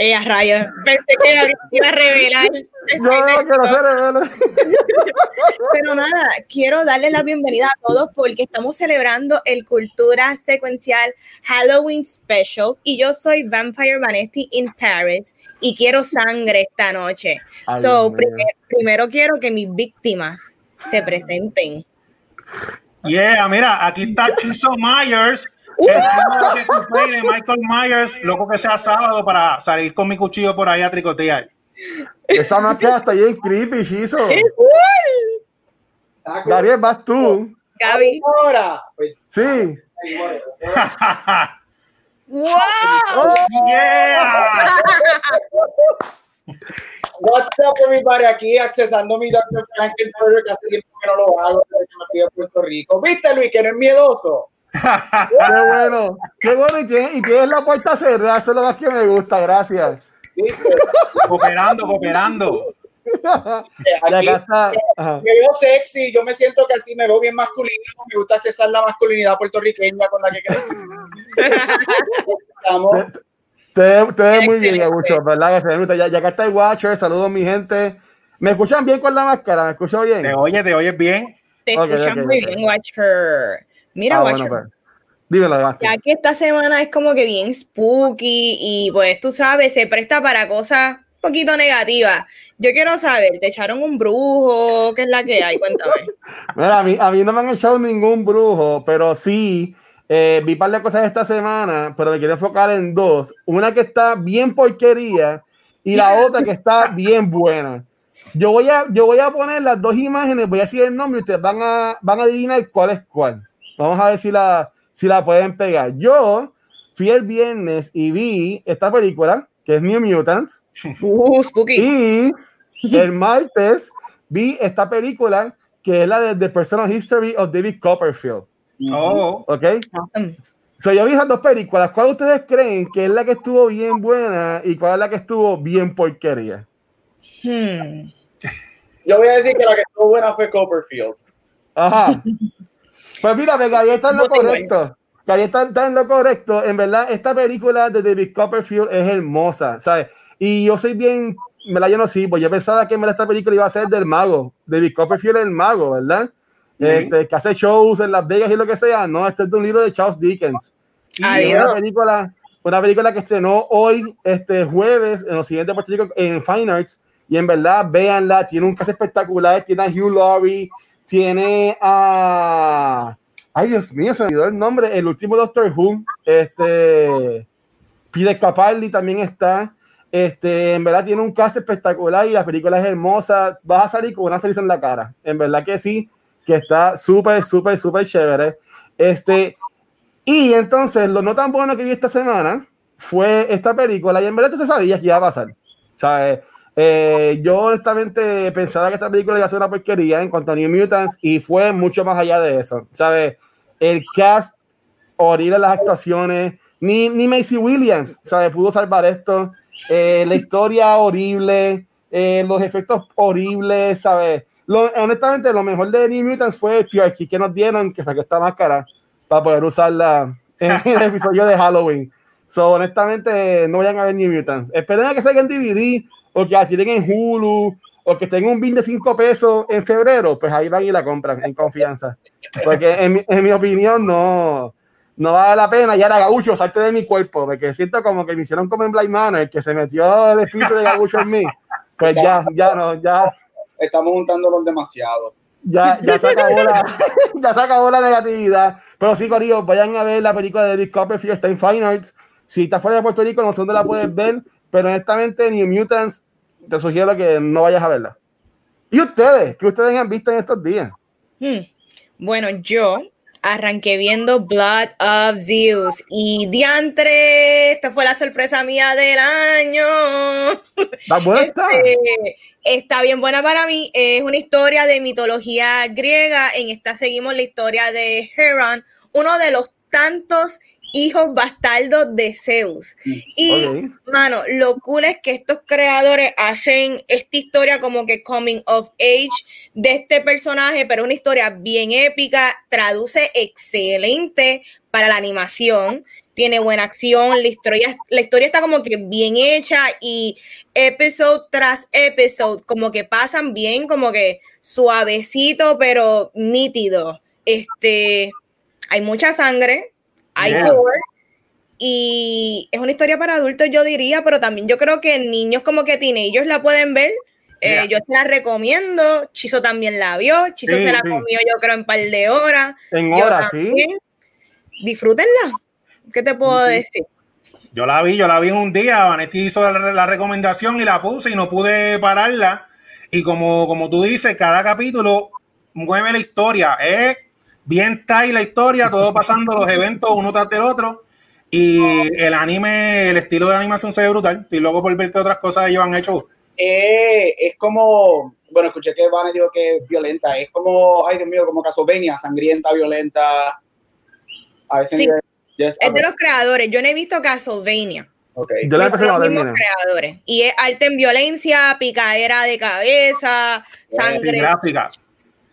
Ella raya, pensé que iba a revelar. No se revela. Pero nada, quiero darle la bienvenida a todos porque estamos celebrando el Cultura Secuencial Halloween Special y yo soy Vampire Vanesti in Paris y quiero sangre esta noche. Ay, so, primero quiero que mis víctimas se presenten. Yeah, mira, aquí está Chiso Myers. Uh. El cumplí de Michael Myers, loco que sea sábado para salir con mi cuchillo por ahí a tricotear. Esa máscara está bien creepy. ¡Qué cool! Gabriel, vas tú. Gaby. Ahora, pues, Sí. bueno, ¡Wow! Oh, yeah. What's up, everybody? Aquí accesando mi Dr. Frankenfurter, que hace tiempo que no lo hago, desde que me fui a Puerto Rico. ¿Viste, Luis, que no es miedoso? Qué bueno. Qué bueno. Y tienes, y tienes la puerta cerrada. Eso es lo más que me gusta. Gracias. ¿Viste? cooperando, cooperando. Y Aquí está. Ajá. me veo sexy, yo me siento que así me veo bien masculino, me gusta accesar la masculinidad puertorriqueña con la que crecí. Estamos, Te, te ves muy bien. Gabucho, ¿verdad? Ya, ya acá está el Watcher. Saludos, mi gente. ¿Me escuchan bien con la máscara? ¿Me escucho bien? Te oyes, te oyes bien. Te escuchan muy bien, Watcher. Mira, Ah, Watcher. bueno, pues. Dímelo. Ya que esta semana es como que bien spooky y pues tú sabes, se presta para cosas un poquito negativas. Yo quiero saber, ¿te echaron un brujo? ¿Qué es la que hay? Cuéntame. Mira, a mí, a mí no me han echado ningún brujo, pero sí eh, vi un par de cosas esta semana, pero me quiero enfocar en dos. Una que está bien porquería y la otra que está bien buena. Yo voy a, yo voy a poner las dos imágenes, voy a decir el nombre y ustedes van a, van a adivinar cuál es cuál. Vamos a ver si la, si la pueden pegar. Yo fui el viernes y vi esta película, que es New Mutants, Uh, spooky. y el martes vi esta película que es la de The Personal History of David Copperfield. Oh, ¿Ok? Awesome. So, yo vi esas dos películas. ¿Cuál ustedes creen que es la que estuvo bien buena y cuál es la que estuvo bien porquería? Hmm. yo voy a decir que la que estuvo buena fue Copperfield. Ajá. Pues mira, Gabriel está en lo correcto. Gabriel está, en lo correcto. En verdad, esta película de David Copperfield es hermosa, ¿sabes? Y yo soy bien, me la yo no sí, pues yo pensaba que en verdad esta película iba a ser del mago. David Copperfield es el mago, ¿verdad? Sí. Este, que hace shows en Las Vegas y lo que sea. No, este es de un libro de Charles Dickens. Y es Adiós. una película, una película que estrenó hoy, este jueves, en los siguientes Puerto Rico, en Fine Arts. Y en verdad, véanla, tiene un caso espectacular, tiene a Hugh Laurie, tiene a... Ay, Dios mío, se me olvidó el nombre, el último Doctor Who, este... Peter Capaldi también está. Este, en verdad tiene un cast espectacular y la película es hermosa. Vas a salir con una sonrisa en la cara. En verdad que sí, que está súper, súper, súper chévere. Este, y entonces, lo no tan bueno que vi esta semana fue esta película, y en verdad se sabía que iba a pasar. ¿sabes? Eh, yo honestamente pensaba que esta película iba a ser una porquería en cuanto a New Mutants, y fue mucho más allá de eso. ¿sabes? El cast, horrible las actuaciones, ni, ni Macy Williams, ¿sabes? Pudo salvar esto. Eh, la historia horrible, eh, los efectos horribles, ¿sabes? Lo, honestamente, lo mejor de New Mutants fue el PR key que nos dieron, que saqué esta máscara para poder usarla en el episodio de Halloween. So, honestamente, no vayan a ver New Mutants. Esperen a que salga en DVD o que la tiren en Hulu o que tengan un bin de 5 pesos en febrero, pues ahí van y la compran en confianza. Porque en, mi- en mi opinión no, no vale la pena. Ya era Gaucho, salte de mi cuerpo, porque siento como que me hicieron como en Blind Manor, que se metió el espíritu de Gaucho en mí. Pues ya, ya no, ya, Estamos juntándolos demasiado. ya, ya se acabó la, ya se acabó la negatividad. Pero sí, Corillo, vayan a ver la película de David Copperfield, está en Fine Arts. Si estás fuera de Puerto Rico, no sé dónde la puedes ver, pero honestamente, New Mutants, te sugiero que no vayas a verla. ¿Y ustedes? ¿Qué ustedes han visto en estos días? Hmm. Bueno, yo arranqué viendo Blood of Zeus y diantre, esta fue la sorpresa mía del año. ¿Está buena? Este, está bien buena para mí. Es una historia de mitología griega. En esta seguimos la historia de Heron, uno de los tantos hijos bastardos de Zeus. Y, Ok. mano, lo cool es que estos creadores hacen esta historia como que coming of age de este personaje, pero una historia bien épica, traduce excelente para la animación, tiene buena acción, la historia, la historia está como que bien hecha y episodio tras episodio como que pasan bien, como que suavecito, pero nítido. Este, hay mucha sangre, hay Yeah. gore, y es una historia para adultos, yo diría, pero también yo creo que niños como que teenagers la pueden ver. Eh, Yeah. Yo te la recomiendo. Chizo también la vio. Chizo Sí, se la sí. comió, yo creo, en un par de horas. En horas, sí. Disfrútenla. ¿Qué te puedo decir? Yo la vi, yo la vi en un día, Vanetti hizo la, la recomendación y la puse y no pude pararla. Y como, como tú dices, cada capítulo mueve la historia. Es bien tight la historia, todo pasando los eventos uno tras del otro. Y el anime, el estilo de animación se ve brutal. Y luego por ver qué otras cosas ellos han hecho. Eh, es como, bueno, escuché que Vane dijo que es violenta, es como, ay Dios mío, como Castlevania, sangrienta, violenta. A veces. Sí. Yes, Es de los creadores. Yo no he visto Castlevania. ok. Yo la empecé a los mismos creadores. Y es arte en violencia, picadera de cabeza, Y sangre. gráfica.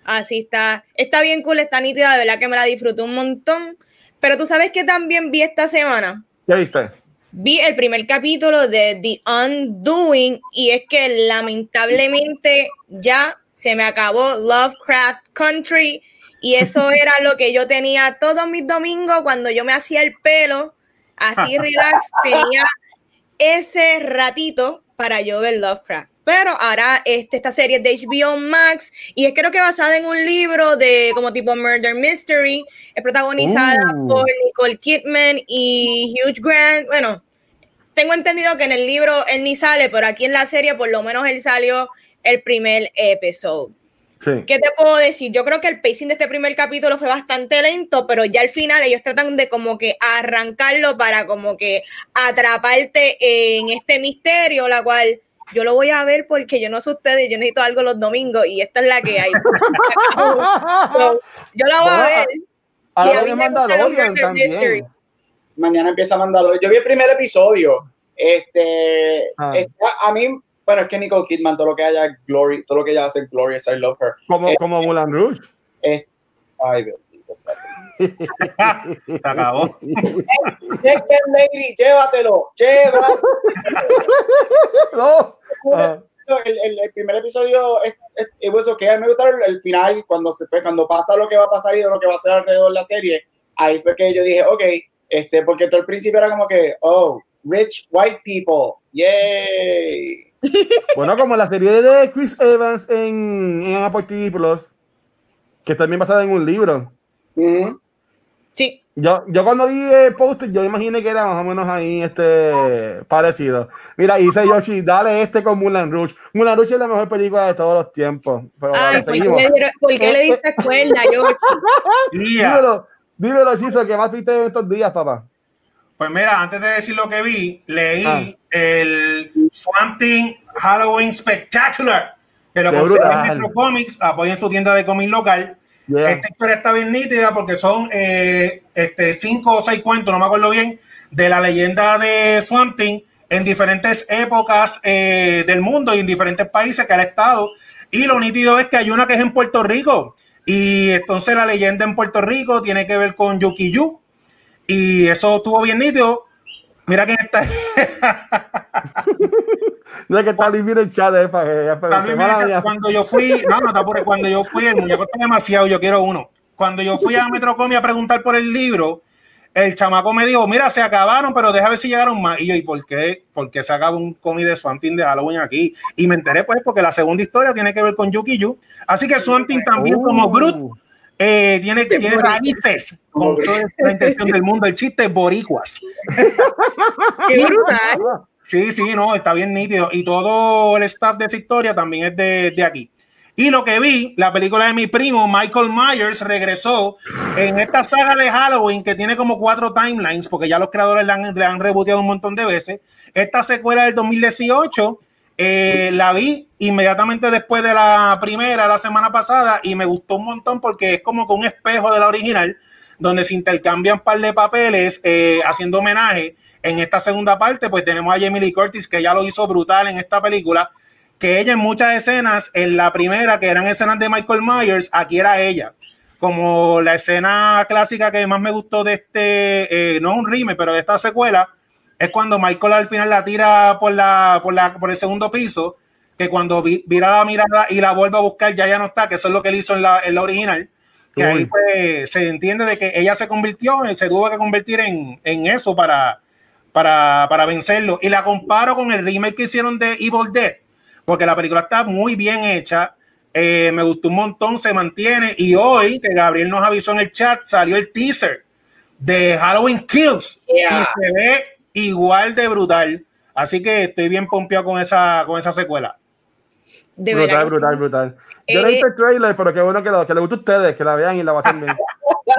Así está. Está bien cool, está nítida, de verdad que me la disfruté un montón. Pero tú sabes que también vi esta semana. ¿Qué viste? Vi el primer capítulo de The Undoing y es que lamentablemente ya se me acabó Lovecraft Country y eso era lo que yo tenía todos mis domingos cuando yo me hacía el pelo así relax, tenía ese ratito para yo ver Lovecraft. Pero ahora este, esta serie de HBO Max y es creo que basada en un libro de como tipo Murder Mystery, es protagonizada Uh. por Nicole Kidman y Hugh Grant. Bueno, tengo entendido que en el libro él ni sale, pero aquí en la serie por lo menos él salió el primer episodio. Sí. ¿Qué te puedo decir? Yo creo que el pacing de este primer capítulo fue bastante lento, pero ya al final ellos tratan de como que arrancarlo para como que atraparte en este misterio, la cual yo lo voy a ver porque yo no sé ustedes, yo necesito algo los domingos y esta es la que hay. So, yo la voy a ver. Y Ahora a mí me los Mandalorian murder mystery. también. Mañana empieza Mandalorian. Yo vi el primer episodio. Este, Ah. está- a mí, bueno, es que Nicole Kidman, todo lo que haya Glory, todo lo que ella hace Glorious, I love her. Como, Eh, como Mulan Rouge. Es, ay, Dios. Se acabó. Lady, llévatelo, llévatelo. No. Ah, el, el- el primer episodio es, es, okay. A mí me gustó el, el final, cuando, se, pues, cuando pasa lo que va a pasar y de lo que va a ser alrededor de la serie. Ahí fue que yo dije, ok, este, porque todo el principio era como que, oh, rich white people, yay. Bueno, como la serie de Chris Evans en, en Apple TV Plus, que también basada en un libro. Sí, Yo, yo cuando vi el post, yo imaginé que era más o menos ahí este parecido. Mira, y dice Yoshi, dale este con Mulan Rouge. Mulan Rouge es la mejor película de todos los tiempos. Pero Ay, ¿por qué, le, dieron- por qué le diste cuerda, George? Tía. Dímelo, dímelo, Chizo, ¿qué más viste en estos días, papá? Pues mira, antes de decir lo que vi, leí Ah. el Swamp Thing Halloween Spectacular, que lo consiguen en. Metro Comics, apoyen su tienda de cómic local. Esta historia está bien nítida porque son eh, este, cinco o seis cuentos, no me acuerdo bien, de la leyenda de Swamp en diferentes épocas eh, del mundo y en diferentes países que ha estado. Y lo nítido es que hay una que es en Puerto Rico. Y entonces la leyenda en Puerto Rico tiene que ver con Yuki Yu. Y eso estuvo bien nítido. Mira quién está. No es que está libre el chat de FG, ya, pero También me semana dice, mía. cuando yo fui, no, no, está por- cuando yo fui, el muñeco está demasiado, yo quiero uno. Cuando yo fui a Metrocomi a preguntar por el libro, el chamaco me dijo, mira, se acabaron, pero deja ver si llegaron más. Y yo, ¿y por qué? ¿Por qué se acaba un cómic de Swamp Thing de Halloween aquí? Y me enteré, pues, porque la segunda historia tiene que ver con Yuki Yu. Así que Swamp Thing también, como Uh, Groot, eh, tiene, tiene raíces con toda la intención del mundo. El chiste es boricuas. Qué brutal. Sí, sí, no, está bien nítido. Y todo el staff de esa historia también es de, de aquí. Y lo que vi, la película de mi primo, Michael Myers, regresó en esta saga de Halloween que tiene como cuatro timelines, porque ya los creadores le han, le han reboteado un montón de veces. Esta secuela del 2018 eh, la vi inmediatamente después de la primera, la semana pasada, y me gustó un montón porque es como que un espejo de la original. Donde se intercambian un par de papeles eh, haciendo homenaje. En esta segunda parte, pues tenemos a Jamie Lee Curtis, que ya lo hizo brutal en esta película, que ella en muchas escenas, en la primera, que eran escenas de Michael Myers, aquí era ella. Como la escena clásica que más me gustó de este, eh, no un remake, pero de esta secuela, es cuando Michael al final la tira por, la, por, la, por el segundo piso, que cuando vira la mirada y la vuelve a buscar ya ya no está, que eso es lo que él hizo en la, en la original, que ahí pues, se entiende de que ella se convirtió, se tuvo que convertir en, en eso para, para, para, vencerlo. Y la comparo con el remake que hicieron de Evil Dead, porque la película está muy bien hecha, eh, me gustó un montón, se mantiene, y hoy, que Gabriel nos avisó en el chat, salió el teaser de Halloween Kills, y se ve igual de brutal. Así que estoy bien pompeado con esa, con esa secuela. De brutal, brutal, brutal. Yo no he visto el trailer, pero qué bueno que, lo, que le guste a ustedes, que la vean y la pasen bien.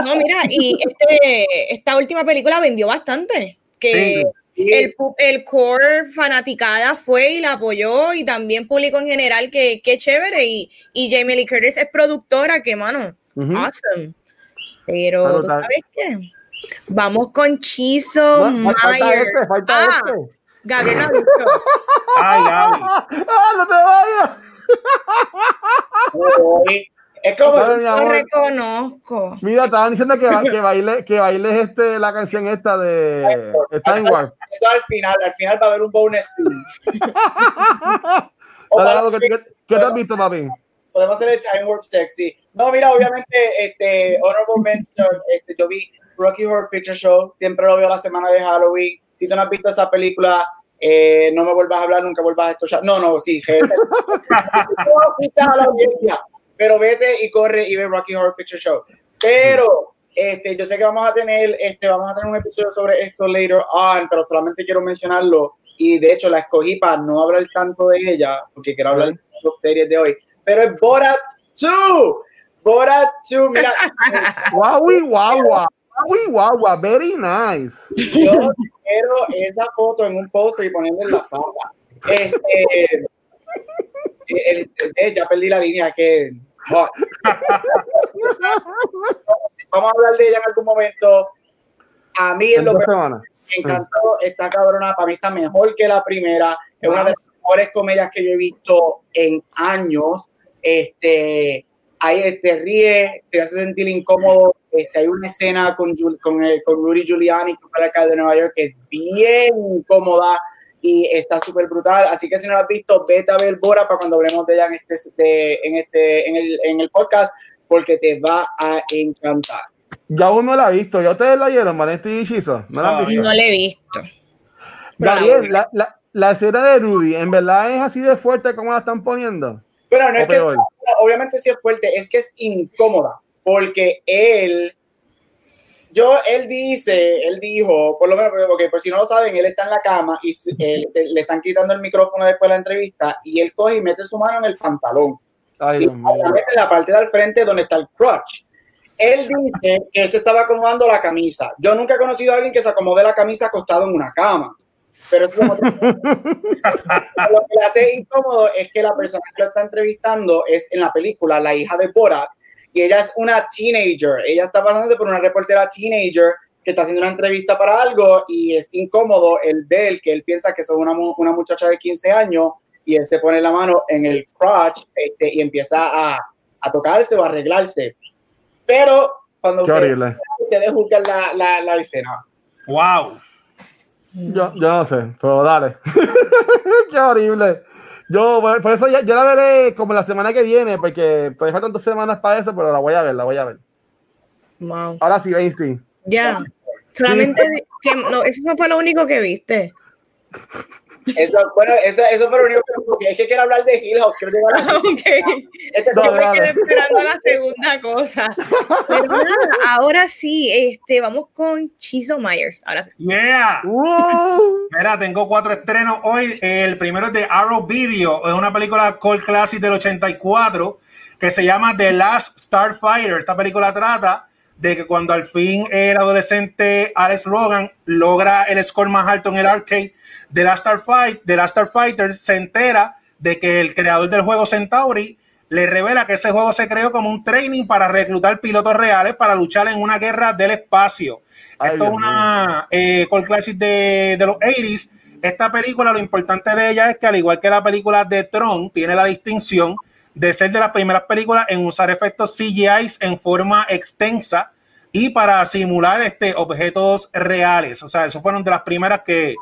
No, mira, y este, esta última película vendió bastante. Que El, el, core fanaticada fue y la apoyó, y también público en general, que, que chévere. Y, y Jamie Lee Curtis es productora, que mano, awesome. Pero, ¿tú sabes qué? Vamos con Chizo no, Falta este, falta ah, este. Gabriel ha dicho. Ay, Gaby. ¡Ah, no te vayas! es como no, lo reconozco. Mira, estaban diciendo que, que, baile, que bailes este, la canción esta de Time War. Eso al final, al final va a haber un bonus. ¿Qué, ¿Qué, te has visto, papi? Podemos hacer el Time Warp sexy. No, mira, obviamente, este, Honorable Mention, este, yo vi Rocky Horror Picture Show, siempre lo veo la semana de Halloween. Si tú no has visto esa película, eh, no me vuelvas a hablar, nunca vuelvas a escuchar. No, no, sí, gente. a la audiencia, pero vete y corre y ve Rocky Horror Picture Show. Pero este, yo sé que vamos a tener, este, vamos a tener un episodio sobre esto later on, pero solamente quiero mencionarlo y de hecho la escogí para no hablar tanto de ella, porque quiero hablar de las series de hoy. Pero es Borat 2. Borat 2, mira. guau, guau, guau. Guau, very nice. Yo quiero esa foto en un post y ponerla en la sala. Este, ya perdí la línea que. Vamos a hablar de ella en algún momento. A mí en lo que me encantó esta cabrona, para mí está mejor que la primera. Es una de las mejores comedias que yo he visto en años. Este, ahí te ríe, te hace sentir incómodo. Este, hay una escena con, con, con Rudy Giuliani, que fue el alcalde de Nueva York, que es bien incómoda y está súper brutal. Así que si no lo has visto, vete a ver Bora para cuando hablemos de ella en este, en este, en el, en el podcast, porque te va a encantar. Ya uno la ha visto, ya ustedes la vieron, Manetti y Chizo. No, la, no la he visto. Gabriel, la, la, la escena de Rudy, ¿en verdad es así de fuerte como la están poniendo? Pero no es que, obviamente sí es fuerte, es que es incómoda, porque él, yo, él dice, él dijo, por lo menos, porque por si no lo saben, él está en la cama y le están quitando el micrófono después de la entrevista y él coge y mete su mano en el pantalón. y la mete en la parte del frente donde está el crotch. Él dice que él se estaba acomodando la camisa. Yo nunca he conocido a alguien que se acomode la camisa acostado en una cama. Pero lo que le hace incómodo es que la persona que lo está entrevistando es en la película la hija de Borat y ella es una teenager. Ella está pasándose por una reportera teenager que está haciendo una entrevista para algo y es incómodo el ver que él piensa que es una, una muchacha de 15 años y él se pone la mano en el crotch este, y empieza a, a, tocarse o a arreglarse. Pero cuando ustedes usted la, la, la escena. ¡Wow! Yo, yo no sé, pero dale. Qué horrible. Yo, por, eso ya, yo la veré como la semana que viene, porque todavía faltan dos semanas para eso, pero la voy a ver, la voy a ver. Wow. Ahora sí, Einstein. Ya. Solamente, que, no, eso fue lo único que viste. Eso, bueno, eso, eso fue lo único que es que quiero hablar de Hill House. Quiero llegar a... okay. este Yo me quedé esperando la segunda cosa. Pero nada, ahora sí, este, vamos con Chizo Myers. Ahora sí. Yeah. Mira, tengo cuatro estrenos hoy. El primero es de Arrow Video, es una película cult classic del 84 que se llama The Last Starfighter. Esta película trata de que cuando al fin el adolescente Alex Rogan logra el score más alto en el arcade de la Starfight, de la Starfighter, se entera de que el creador del juego Centauri le revela que ese juego se creó como un training para reclutar pilotos reales para luchar en una guerra del espacio. Esto es una eh, Call Classic de, de los 80s. Esta película, lo importante de ella es que, al igual que la película de Tron, tiene la distinción de ser de las primeras películas en usar efectos CGI en forma extensa y para simular este, objetos reales. O sea, eso fueron de las primeras que,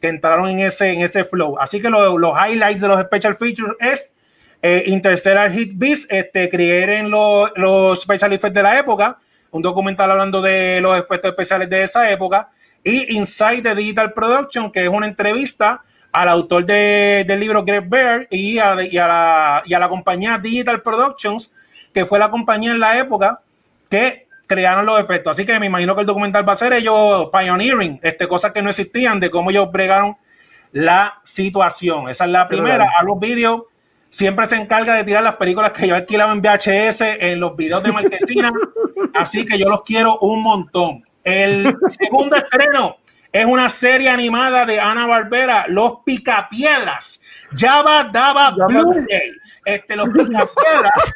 que entraron en ese, en ese flow. Así que los highlights de los special features es eh, Interstellar Hit Beast, este, en los special effects de la época, un documental hablando de los efectos especiales de esa época, y Inside the Digital Production, que es una entrevista al autor de, del libro Greg Bear y a, y, a la, y a la compañía Digital Productions, que fue la compañía en la época que crearon los efectos. Así que me imagino que el documental va a ser ellos pioneering, este, cosas que no existían, de cómo ellos bregaron la situación. Esa es la primera. A los vídeos siempre se encarga de tirar las películas que yo alquilaba en VHS en los videos de Marquesina. así que yo los quiero un montón. El segundo estreno es una serie animada de Ana Barbera, Los Picapiedras. Java Daba Blu-ray. Este, los Picapiedras.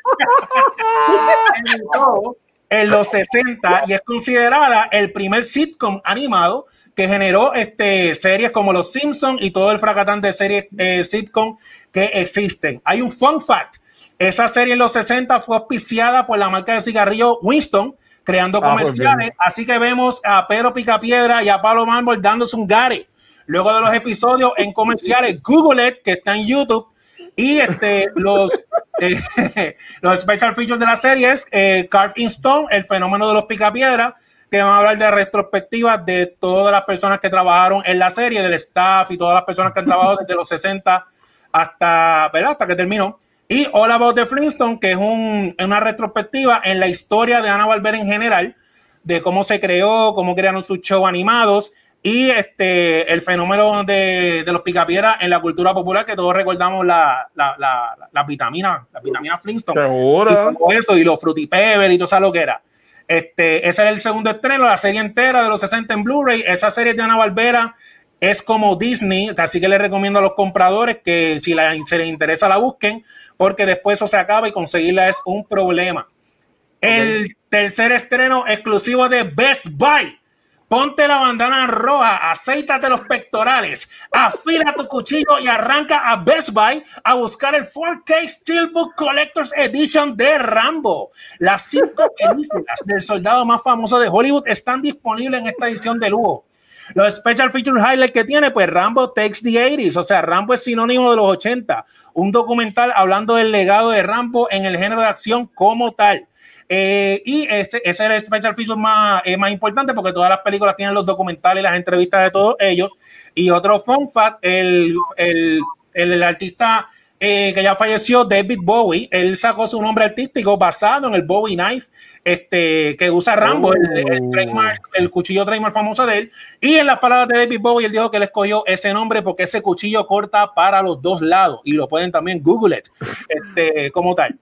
en los 60 y es considerada el primer sitcom animado que generó este, series como Los Simpsons y todo el fracatán de series eh, sitcom que existen. Hay un fun fact. Esa serie en los 60 fue auspiciada por la marca de cigarrillo Winston, creando ah, pues comerciales. Así que vemos a Pedro Picapiedra y a Pablo Mármol dándose un gare. Luego de los episodios en comerciales, Google It, que está en YouTube, y este, los, eh, los special features de la serie es eh, Carve in Stone, el fenómeno de los picapiedras, que van a hablar de retrospectivas de todas las personas que trabajaron en la serie, del staff y todas las personas que han trabajado desde los 60 hasta, ¿verdad? hasta que terminó. Y All About the Flintstone, que es un, una retrospectiva en la historia de Ana Valverde en general, de cómo se creó, cómo crearon sus shows animados y este, el fenómeno de, de los picapiedras en la cultura popular, que todos recordamos la, la, la, la vitamina, la vitamina Flintstone. Y eso, y los frutipeber y todo eso lo que era. Este, ese es el segundo estreno, la serie entera de los 60 en Blu-ray. Esa serie de Ana Barbera es como Disney, así que les recomiendo a los compradores que si la, se les interesa la busquen, porque después eso se acaba y conseguirla es un problema. El tercer estreno exclusivo de Best Buy Ponte la bandana roja, aceítate los pectorales, afila tu cuchillo y arranca a Best Buy a buscar el 4K Steelbook Collector's Edition de Rambo. Las cinco películas del soldado más famoso de Hollywood están disponibles en esta edición de lujo. Los special feature highlights que tiene, pues Rambo takes the 80s, o sea, Rambo es sinónimo de los 80. Un documental hablando del legado de Rambo en el género de acción como tal. Eh, y ese, ese, es el special feature más, eh, más importante porque todas las películas tienen los documentales las entrevistas de todos ellos. Y otro fun fact, el, el, el artista eh, que ya falleció, David Bowie, él sacó su nombre artístico basado en el Bowie Knife, este, que usa Rambo, el, oh. el, cuchillo trademark famoso de él. Y en las palabras de David Bowie, él dijo que él escogió ese nombre porque ese cuchillo corta para los dos lados y lo pueden también Google it, este, como tal.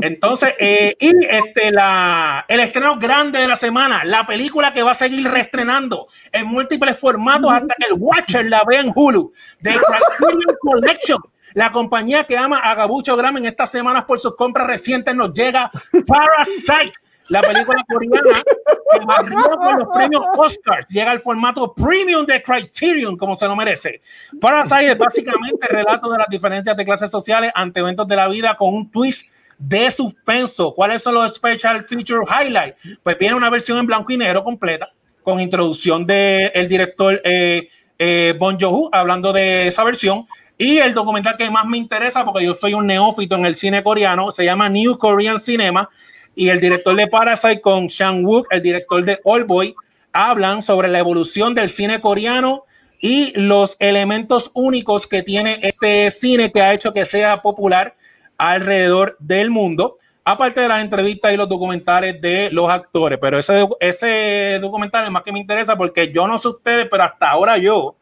Entonces, eh, y este, la, el estreno grande de la semana, la película que va a seguir reestrenando en múltiples formatos hasta que el Watcher la vea en Hulu, The Criterion Collection, la compañía que ama a Gabucho Gram en estas semanas por sus compras recientes, nos llega Parasite, la película coreana que arriba con los premios Oscars llega al formato premium de Criterion, como se lo merece. Parasite es básicamente el relato de las diferencias de clases sociales ante eventos de la vida con un twist de suspenso. ¿Cuáles son los special feature highlights? Pues tiene una versión en blanco y negro completa con introducción del el director eh, eh, Bon Joon hablando de esa versión. Y el documental que más me interesa, porque yo soy un neófito en el cine coreano, se llama New Korean Cinema. Y el director de Parasite con Shang Wook, el director de Old Boy, hablan sobre la evolución del cine coreano y los elementos únicos que tiene este cine que ha hecho que sea popular alrededor del mundo, aparte de las entrevistas y los documentales de los actores. Pero ese, ese documental es más que me interesa porque yo no sé ustedes, pero hasta ahora yo,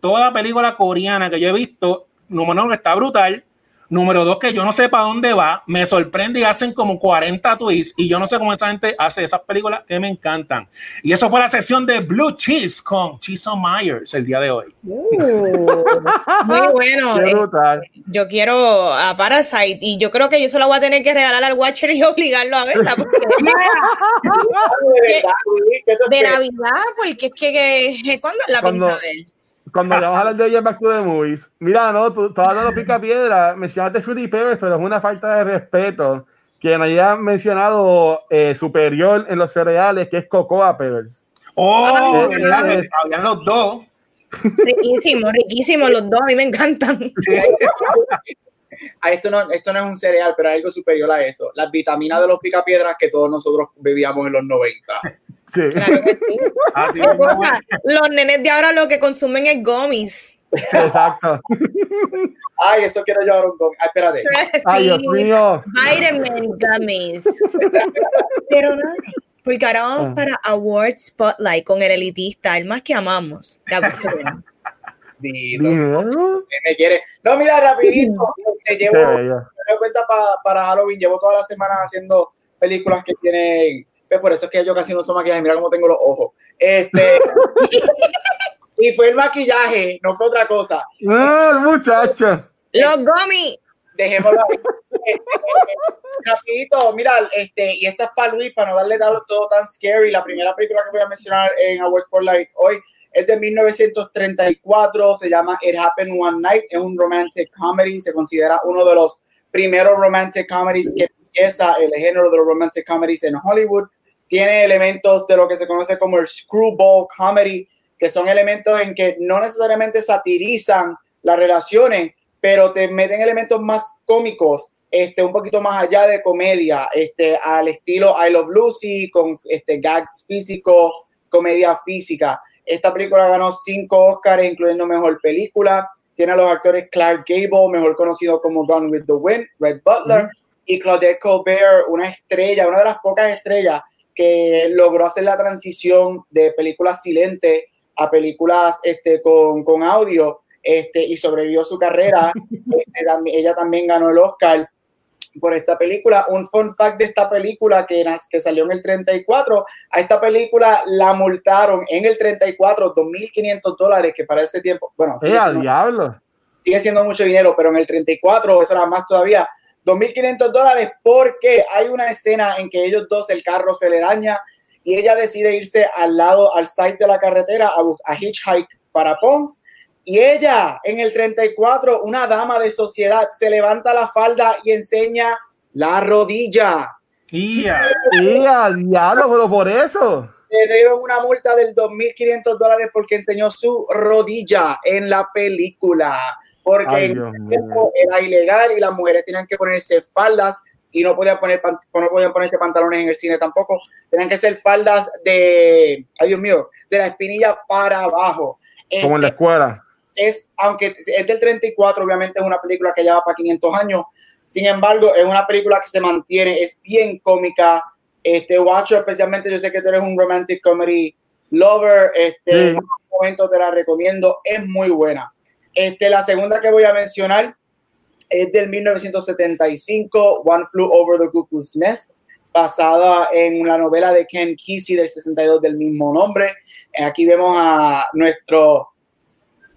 toda película coreana que yo he visto, número uno, está brutal. Número dos, que yo no sé para dónde va. Me sorprende y hacen como 40 twists. Y yo no sé cómo esa gente hace esas películas que me encantan. Y eso fue la sesión de Blue Cheese con Chiso Myers el día de hoy. Uh, muy bueno. Eh, yo quiero a Parasite y yo creo que yo se lo voy a tener que regalar al Watcher y obligarlo a verla porque De. Navidad, porque es que, que ¿cuándo la Cuando- piensa ver? Cuando le vamos a hablar de Back to the Movies, mira, no, tú estás hablando de pica piedra, mencionaste Fruity Pebbles, pero es una falta de respeto que no haya mencionado eh, superior en los cereales, que es Cocoa Pebbles. Oh, Ah, ¿verdad? eh, Que Habían los dos. Riquísimo, riquísimo, los dos a mí me encantan. Ah, esto, no, esto no es un cereal, pero hay algo superior a eso. Las vitaminas de los picapiedras que todos nosotros bebíamos en los 90. Sí. Claro que sí. Así cosa, los nenes de ahora lo que consumen es gummies. Sí, exacto. Ay, eso quiero yo ahora un gom- Ay, espérate. Ay, Dios Sí, mío. Vitamin gummies. Pero nada, porque ahora vamos Ah. para Award Spotlight con el elitista, el más que amamos. Dime, que me quiere. No, mira, rapidito. Te llevo, doy cuenta pa- para Halloween. Llevo toda la semana haciendo películas que tienen. Pues, por eso es que yo casi no uso maquillaje. Mira cómo tengo los ojos. Este. y fue el maquillaje, no fue otra cosa. Ah, muchacho. Los gummies. Dejémoslo ahí. Este, rapidito, mira, este, y esta es para Luis, para no darle todo, todo tan scary. La primera película que voy a mencionar en Awards Spotlight hoy es de 1934, se llama It Happened One Night, es un romantic comedy, se considera uno de los primeros romantic comedies que empieza el género de los romantic comedies en Hollywood. Tiene elementos de lo que se conoce como el screwball comedy, que son elementos en que no necesariamente satirizan las relaciones, pero te meten elementos más cómicos, este, un poquito más allá de comedia, este, al estilo I Love Lucy, con este, gags físicos, comedia física. Esta película ganó cinco Oscars, incluyendo Mejor Película. Tiene a los actores Clark Gable, mejor conocido como Gone with the Wind, Red Butler, y Claudette Colbert, una estrella, una de las pocas estrellas que logró hacer la transición de películas silentes a películas este, con, con audio este, y sobrevivió su carrera. Este, tam- ella también ganó el Oscar por esta película. Un fun fact de esta película que, que salió en el 34, a esta película la multaron en el 34 2.500 dólares, que para ese tiempo, bueno, Eh, sigue siendo, diablo. sigue siendo mucho dinero, pero en el 34 eso era más todavía. 2.500 dólares porque hay una escena en que ellos dos, el carro se le daña y ella decide irse al lado, al site de la carretera a, a hitchhike para Pong. Y ella, en el 34, una dama de sociedad, se levanta la falda y enseña la rodilla. Ia. Eh, a diablo, pero por eso. Le dieron una multa del 2.500 dólares porque enseñó su rodilla en la película. Porque Ay, en ese tiempo era ilegal y las mujeres tenían que ponerse faldas y no podían, poner, no podían ponerse pantalones en el cine tampoco. Tenían que ser faldas de, ay Dios mío, de la espinilla para abajo. Como en la Este, escuela. es, aunque es del 34, obviamente es una película que ya va para 500 años. Sin embargo, es una película que se mantiene, es bien cómica. Este, Watcher, especialmente, yo sé que tú eres un romantic comedy lover. Este, Sí. en un momento te la recomiendo, es muy buena. Este, la segunda que voy a mencionar es del 1975, One Flew Over the Cuckoo's Nest, basada en la novela de Ken Kesey del 62 del mismo nombre. Aquí vemos a nuestro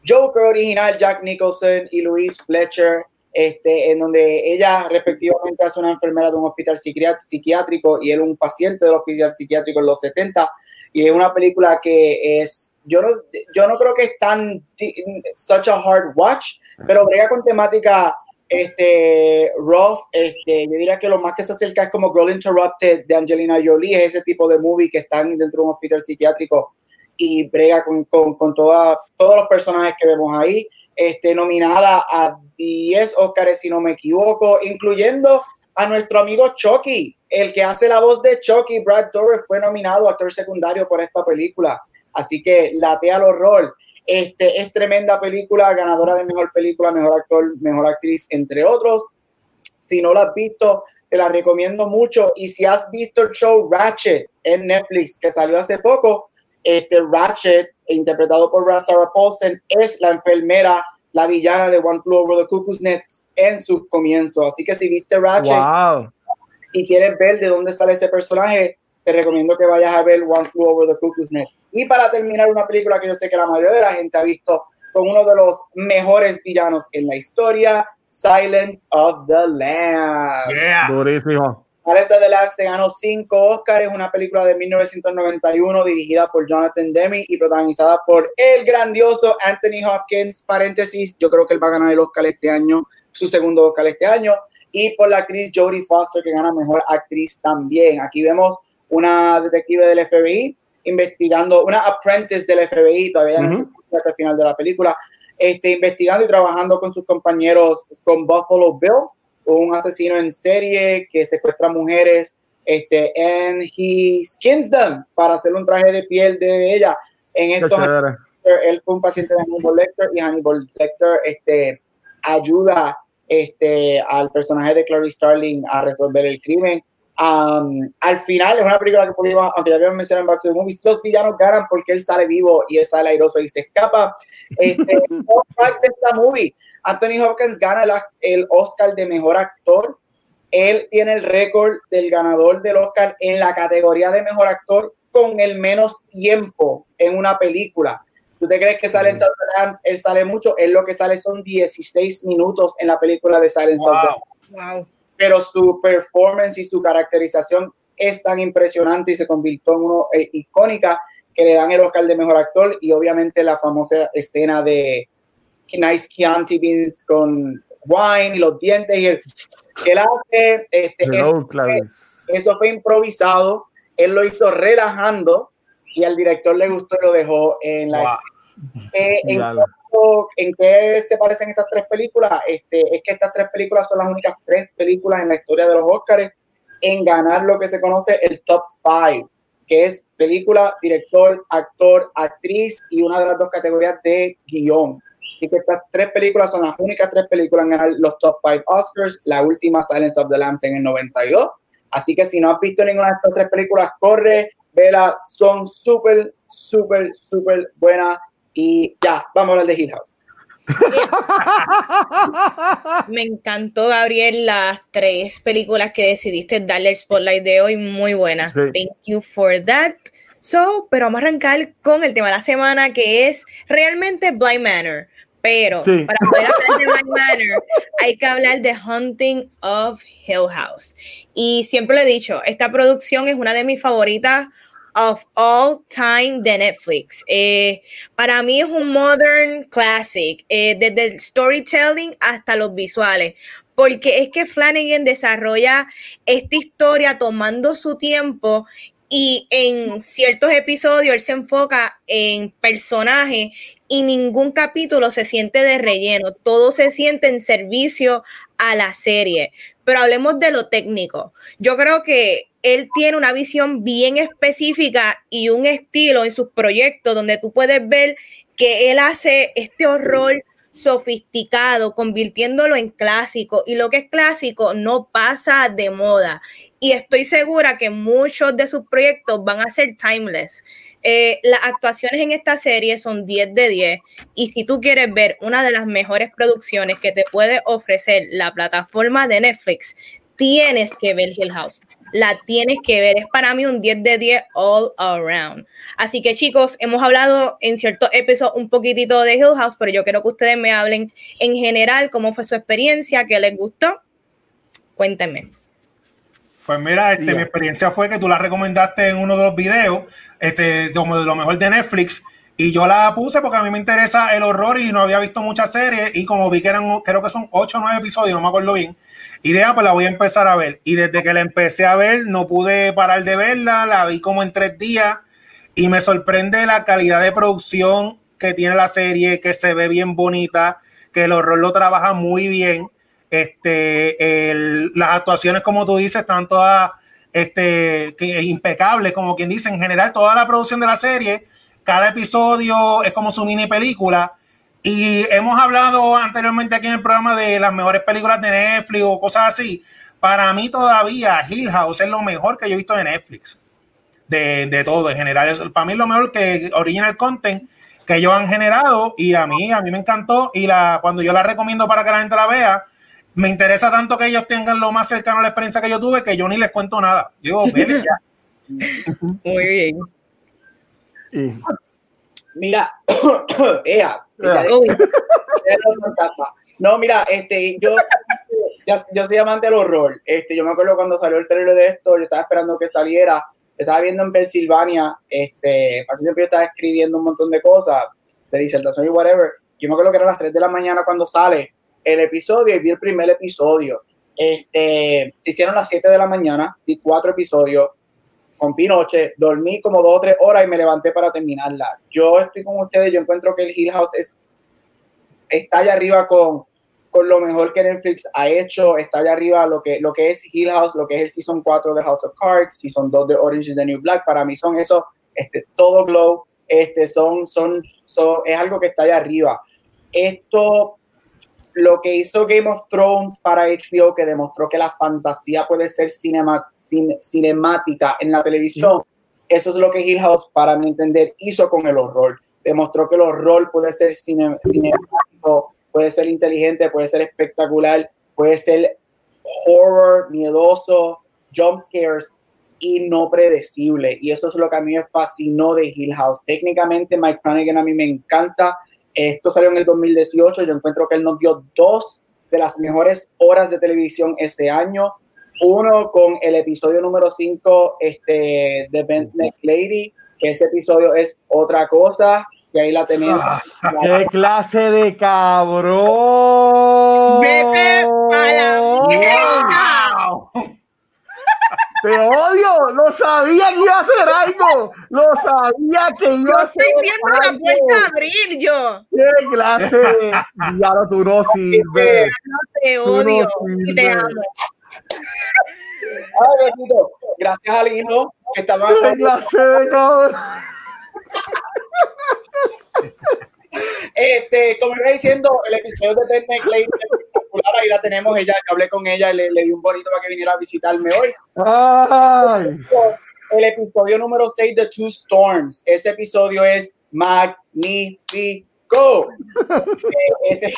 Joker original, Jack Nicholson y Louise Fletcher, este, en donde ella respectivamente es una enfermera de un hospital psiquiátrico y él un paciente del hospital psiquiátrico en los 70. Y es una película que es, yo no, yo no creo que es tan, such a hard watch, pero brega con temática este, rough, este, yo diría que lo más que se acerca es como Girl Interrupted de Angelina Jolie, es ese tipo de movie que están dentro de un hospital psiquiátrico y brega con, con, con toda, todos los personajes que vemos ahí. Este, nominada a 10 Oscars, si no me equivoco, incluyendo a nuestro amigo Chucky, el que hace la voz de Chucky, Brad Dourif, fue nominado a actor secundario por esta película. Así que latea el horror. Este, es tremenda película, ganadora de mejor película, mejor actor, mejor actriz, entre otros. Si no la has visto, te la recomiendo mucho. Y si has visto el show Ratchet en Netflix, que salió hace poco, este Ratchet, interpretado por Sarah Paulson, es la enfermera, la villana de One Flew Over the Cuckoo's Nest en sus comienzos. Así que si viste Ratchet Wow. y quieres ver de dónde sale ese personaje, te recomiendo que vayas a ver One Flew Over the Cuckoo's Nest. Y para terminar, una película que yo sé que la mayoría de la gente ha visto con uno de los mejores villanos en la historia, Silence of the Lambs. Yeah. Durísimo. Silence of the Lambs se ganó cinco Oscars, una película de 1991 dirigida por Jonathan Demme y protagonizada por el grandioso Anthony Hopkins, paréntesis, yo creo que él va a ganar el Oscar este año, su segundo Oscar este año, y por la actriz Jodie Foster que gana Mejor Actriz también. Aquí vemos una detective del FBI investigando, una apprentice del FBI, todavía no Ujú. hasta el final de la película, este, investigando y trabajando con sus compañeros con Buffalo Bill, un asesino en serie que secuestra mujeres, este, and he skins them para hacer un traje de piel de ella. En estos chévere. él fue un paciente de Hannibal Lecter y Hannibal Lecter este, ayuda este, al personaje de Clarice Starling a resolver el crimen. Um, al final es una película que pudimos, aunque ya habíamos mencionado en Back to the Movies, los villanos ganan porque él sale vivo y él sale airoso y se escapa. Este, de esta movie, Anthony Hopkins gana el, el Oscar de Mejor Actor. Él tiene el récord del ganador del Oscar en la categoría de Mejor Actor con el menos tiempo en una película. ¿Tú te crees que sale en Silence of the Lambs? Él sale mucho, él lo que sale son 16 minutos en la película de Silence of the Wow. Lambs Wow. Pero su performance y su caracterización es tan impresionante y se convirtió en uno eh, icónica que le dan el Oscar de Mejor Actor y obviamente la famosa escena de Nice Chianti Beans con wine y los dientes y el que él hace, este, eso fue improvisado, él lo hizo relajando y al director le gustó y lo dejó en la Wow. escena. Eh, en ¿En qué se parecen estas tres películas? Este, es que estas tres películas son las únicas tres películas en la historia de los Oscars en ganar lo que se conoce el top five, que es película, director, actor, actriz y una de las dos categorías de guion. Así que estas tres películas son las únicas tres películas en ganar los top five Oscars. La última, Silence of the Lambs, en el 92. Así que si no has visto ninguna de estas tres películas, corre, vela, son súper, súper, súper buenas. Y ya, vamos a hablar de Hill House. Me encantó, Gabriel, las tres películas que decidiste darle el spotlight de hoy. Muy buenas. Sí. Thank you for that. So, pero vamos a arrancar con el tema de la semana que es realmente Blind Manor. Pero Sí. para poder hablar de Blind Manor, hay que hablar de Hunting of Hill House. Y siempre lo he dicho, esta producción es una de mis favoritas of all time de Netflix. Eh, para mí es un modern classic, eh, desde el storytelling hasta los visuales, porque es que Flanagan desarrolla esta historia tomando su tiempo y en ciertos episodios él se enfoca en personajes y ningún capítulo se siente de relleno, todo se siente en servicio a la serie. Pero hablemos de lo técnico. Yo creo que él tiene una visión bien específica y un estilo en sus proyectos donde tú puedes ver que él hace este horror sofisticado, convirtiéndolo en clásico. Y lo que es clásico no pasa de moda. Y estoy segura que muchos de sus proyectos van a ser timeless. Eh, las actuaciones en esta serie son 10 de 10 y si tú quieres ver una de las mejores producciones que te puede ofrecer la plataforma de Netflix, tienes que ver Hill House. La tienes que ver. Es para mí un 10 de 10 all around. Así que chicos, hemos hablado en ciertos episodios un poquitito de Hill House, pero yo quiero que ustedes me hablen en general cómo fue su experiencia, qué les gustó. Cuéntenme. Pues mira, este, mi experiencia fue que tú la recomendaste en uno de los videos, este, como de lo mejor de Netflix, y yo la puse porque a mí me interesa el horror y no había visto muchas series, y como vi que eran, creo que son 8 o 9 episodios, no me acuerdo bien, y de ahí, pues la voy a empezar a ver. Y desde que la empecé a ver, no pude parar de verla, la vi como en tres días, y me sorprende la calidad de producción que tiene la serie, que se ve bien bonita, que el horror lo trabaja muy bien. Este, las actuaciones, como tú dices, están todas este, impecables, como quien dice, en general, toda la producción de la serie, cada episodio es como su mini película. Y hemos hablado anteriormente aquí en el programa de las mejores películas de Netflix o cosas así. Para mí todavía Hill House es lo mejor que yo he visto de Netflix. De, de todo en general. Para mí es lo mejor que original content. que ellos han generado y a mí, a mí me encantó y la, cuando yo la recomiendo para que la gente la vea, me interesa tanto que ellos tengan lo más cercano a la experiencia que yo tuve que yo ni les cuento nada. Digo, ven ya. Muy bien. Mira, ea, mira, No, mira, este, yo, yo, soy amante del horror. Este, yo me acuerdo cuando salió el trailer de esto, yo estaba esperando que saliera. Yo estaba viendo en Pensilvania, este, tiempo yo estaba escribiendo un montón de cosas, de disertación y whatever. Yo me acuerdo que eran las 3 de la mañana cuando sale el episodio y vi el primer episodio. Este, se hicieron las 7 de la mañana, vi cuatro episodios con Pinoche, dormí como dos o tres horas y me levanté para terminarla. Yo estoy con ustedes, yo encuentro que el Hill House es, está allá arriba con, con lo mejor que Netflix ha hecho, está allá arriba lo que, lo que es Hill House, lo que es el Season 4 de House of Cards, Season 2 de Orange is the New Black, para mí son eso, este, todo glow, este, son, son, son, es algo que está allá arriba. Esto, lo que hizo Game of Thrones para HBO, que demostró que la fantasía puede ser cinema, cin- cinemática en la televisión, eso es lo que Hill House, para mi entender, hizo con el horror. Demostró que el horror puede ser cine- cinemático, puede ser inteligente, puede ser espectacular, puede ser horror, miedoso, jump scares y no predecible. Y eso es lo que a mí me fascinó de Hill House. Técnicamente, Mike Flanagan a mí me encanta. Esto salió en el 2018. Yo encuentro que él nos dio dos de las mejores horas de televisión ese año. Uno con el episodio número 5 este, de Bent Neck Lady, que ese episodio es otra cosa. Y ahí la tenemos. ¡Qué clase de cabrón! Vete a la mierda. ¡Te odio! ¡Lo sabía que iba a hacer algo! ¡Lo sabía que iba Yo a hacer estoy viendo la algo! puerta abrir yo. ¡Qué clase. Diablo, tú no sirves! No te Tú no odio y te sirves. amo. Ay, bendito. Gracias a Lino, que estaba ¡Qué clase de cabrón! Este, como iba diciendo, el episodio de Ted Clay. Ahí la tenemos. Ella, que hablé con ella, le, le di un bonito para que viniera a visitarme hoy. ¡Ay! El episodio número 6 de Two Storms. Ese episodio es magnífico. Eh, ese,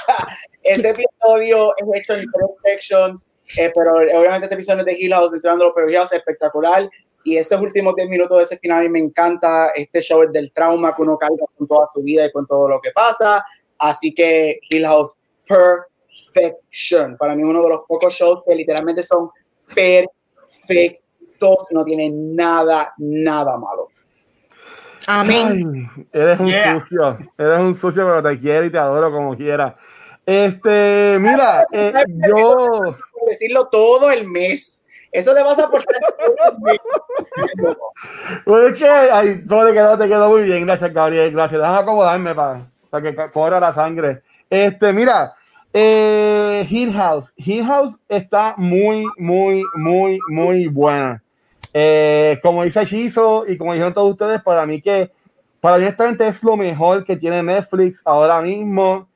ese episodio es hecho en tres sections, eh, pero obviamente este episodio es de Hill House, mencionándolo, pero Hill House es espectacular. Y esos últimos 10 minutos de ese final a mí me encanta. Este show es del trauma que uno carga con toda su vida y con todo lo que pasa. Así que Hill House, perfection. Para mí es uno de los pocos shows que literalmente son perfectos. No tienen nada, nada malo. Amén. Ay, eres un Yeah. sucio, eres un sucio, pero te quiero y te adoro como quiera. Este, mira, eh, yo, Por decirlo todo el mes. Eso te vas a aportar pues es que, ay, todo te quedó, te quedó muy bien, gracias Gabriel, gracias. Déjame acomodarme para, que corra la sangre. Este, mira, eh, Hill House, Hill House está muy, muy, muy, muy buena. Eh, como dice Shizo y como dijeron todos ustedes, para mí que, para mí honestamente es lo mejor que tiene Netflix ahora mismo.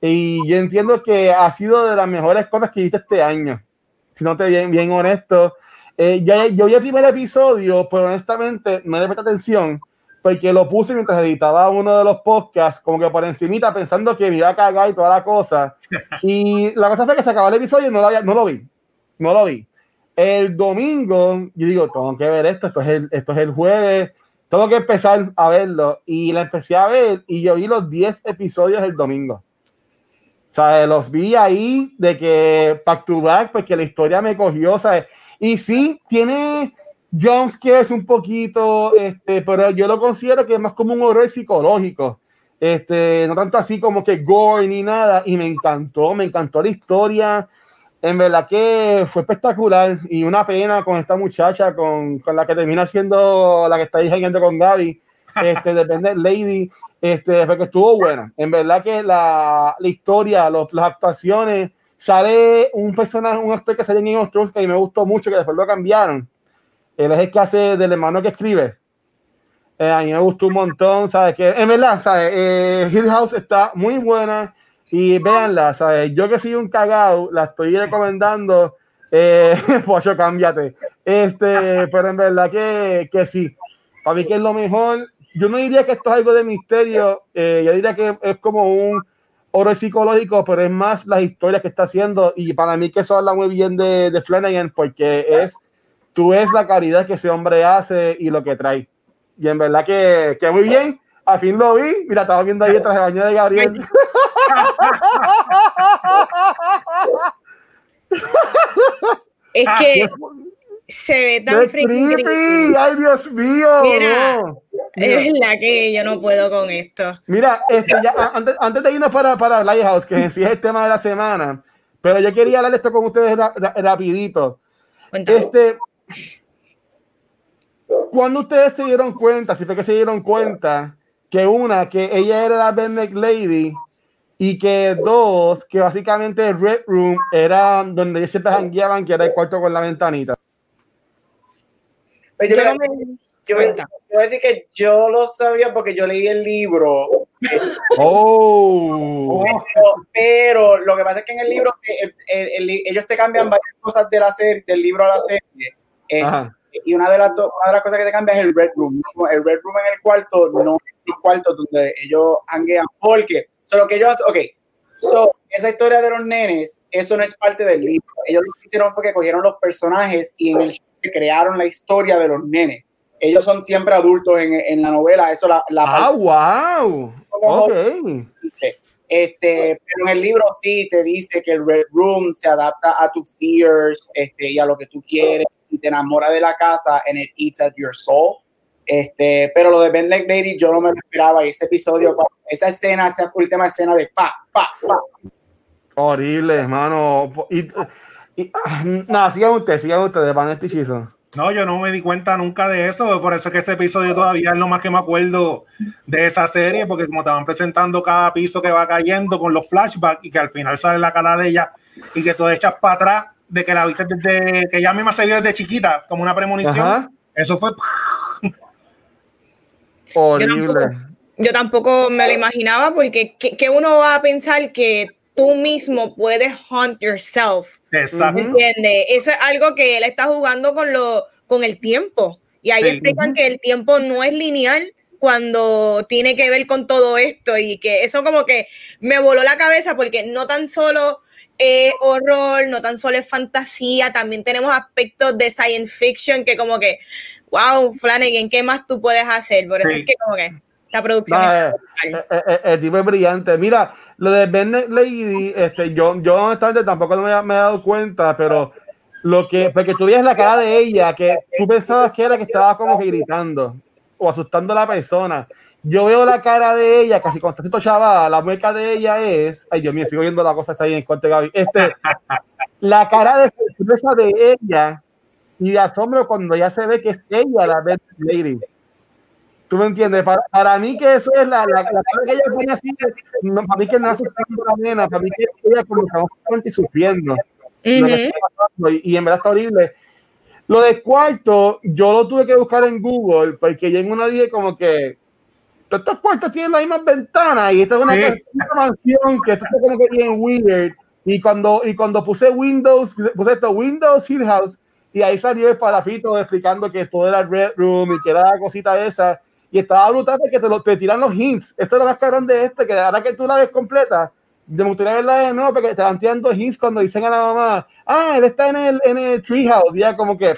Y yo entiendo que ha sido de las mejores cosas que he visto este año. Si no te bien, bien honesto. Eh, ya, yo vi el primer episodio, pero honestamente no le presté atención porque lo puse mientras editaba uno de los podcasts, como que por encimita, pensando que me iba a cagar y toda la cosa. Y la cosa fue que se acabó el episodio y no lo, había- no lo vi. No lo vi. El domingo, yo digo, tengo que ver esto, esto es el, esto es el jueves, tengo que empezar a verlo. Y la empecé a ver y yo vi los 10 episodios el domingo. Sea, los vi ahí de que back to back, porque la historia me cogió, ¿sabes? Y sí, tiene jumpscares un poquito, este, pero yo lo considero que es más como un horror psicológico. Este, no tanto así como que gore ni nada. Y me encantó, me encantó la historia. En verdad que fue espectacular y una pena con esta muchacha, con, con la que termina siendo la que está diciendo con Gaby, este, depende, Lady, este, porque estuvo buena. En verdad que la, la historia, los, las actuaciones, sale un personaje, un actor que sale en Game of Thrones que a mí me gustó mucho, que después lo cambiaron. Él es el que hace del hermano que escribe. Eh, a mí me gustó un montón, ¿sabes? Que en verdad, ¿sabes? Eh, Hill House está muy buena y véanla, ¿sabes? Yo que soy un cagado, la estoy recomendando. Eh, Pocho, cámbiate. Este, pero en verdad que, que sí. Para mí que es lo mejor yo no diría que esto es algo de misterio, eh, yo diría que es como un oro psicológico, pero es más las historias que está haciendo y para mí que eso habla muy bien de, de Flanagan porque es, tú ves la caridad que ese hombre hace y lo que trae. Y en verdad que, que muy bien. Al fin lo vi. Mira, estaba viendo ahí el traje de baño de Gabriel. Es Ah, que se ve tan ¡Qué freaking creepy! ¡Ay, Dios mío! Mira. no. Mira. Es la que yo no puedo con esto. Mira, este, ya, antes, antes de irnos para, para Lighthouse, que en sí es el tema de la semana, pero yo quería hablar esto con ustedes ra- ra- rapidito. Cuéntame. Este, cuando ustedes se dieron cuenta, si fue que se dieron cuenta, que una, que ella era la Redneck Lady, y que dos, que básicamente el Red Room era donde ellos siempre jangueaban, que era el cuarto con la ventanita. Pero Yo yo, no me- yo- cuenta. yo voy a decir que yo lo sabía porque yo leí el libro, Oh, pero, pero lo que pasa es que en el libro eh, el- el- el- ellos te cambian varias cosas de la serie, del libro a la serie. eh, y una de, las do- una de las cosas que te cambia es el Red Room. ¿no? El Red Room en el cuarto no es el cuarto donde ellos hanguean. Porque, so, lo que ellos ok, so, esa historia de los nenes, eso no es parte del libro. Ellos lo que hicieron fue que cogieron los personajes y en el show que crearon la historia de los nenes. Ellos son siempre adultos en, en la novela, eso la, la Ah, wow. Ok. dice. Este, pero en el libro sí te dice que el Red Room se adapta a tus fears este, y a lo que tú quieres y te enamora de la casa and it eats at your soul. Este, pero lo de Ben Leg Lady yo no me lo esperaba y ese episodio, esa escena, esa última escena de pa, pa, pa. Horrible, hermano. Y, y- nada, sigan ustedes, sigan ustedes, Vanetti Chizo. No, yo no me di cuenta nunca de eso, por eso es que ese episodio todavía es lo más que me acuerdo de esa serie, porque como te van presentando cada piso que va cayendo con los flashbacks y que al final sale la cara de ella y que tú echas para atrás de que la viste desde que ella misma se vio desde chiquita, como una premonición. Ajá. Eso fue Horrible. Yo tampoco me lo imaginaba porque ¿qué, qué uno va a pensar que tú mismo puedes hunt yourself? exacto. ¿Entiendes? Eso es algo que él está jugando con, lo, con el tiempo. Y ahí Sí. explican que el tiempo no es lineal cuando tiene que ver con todo esto y que eso como que me voló la cabeza porque no tan solo es horror, no tan solo es fantasía, también tenemos aspectos de science fiction que como que, wow, Flanagan, ¿qué más tú puedes hacer? Por eso Sí. es que como que la producción No, es eh, eh, eh, el tipo es brillante. Mira, lo de Bennett Lady, este, yo, yo honestamente tampoco me, me he dado cuenta, pero lo que, porque tú veías la cara de ella, que tú pensabas que era que estaba como que gritando o asustando a la persona. Yo veo la cara de ella, casi con tantito chaval, la mueca de ella es, ay Dios mío, sigo viendo la cosa esa ahí en corte, Gaby. Este, la cara de sorpresa de ella y de asombro cuando ya se ve que es ella la Bennett Lady. ¿Tú me entiendes? Para, para mí que eso es la, la, la cara que ella pone así, no, para mí que no hace tanto la nena, para mí que ella como que está bastante sufriendo está pasando, y, y en verdad está horrible. Lo de cuarto, yo lo tuve que buscar en Google, porque yo en una dije como que todos estos cuartos tienen las mismas ventanas y esta es una, Sí. mansión que esto está como que bien weird. Y cuando, y cuando puse Windows, puse esto, Windows Hill House, y ahí salió el parafito explicando que todo era Red Room y que era la cosita esa. Y estaba brutal porque te, lo, te tiran los hints. Esto es lo más cabrón de este, que ahora que tú la ves completa, me gustaría verla de nuevo porque te van tirando hints cuando dicen a la mamá, ah, él está en el, en el treehouse. Y ya como que,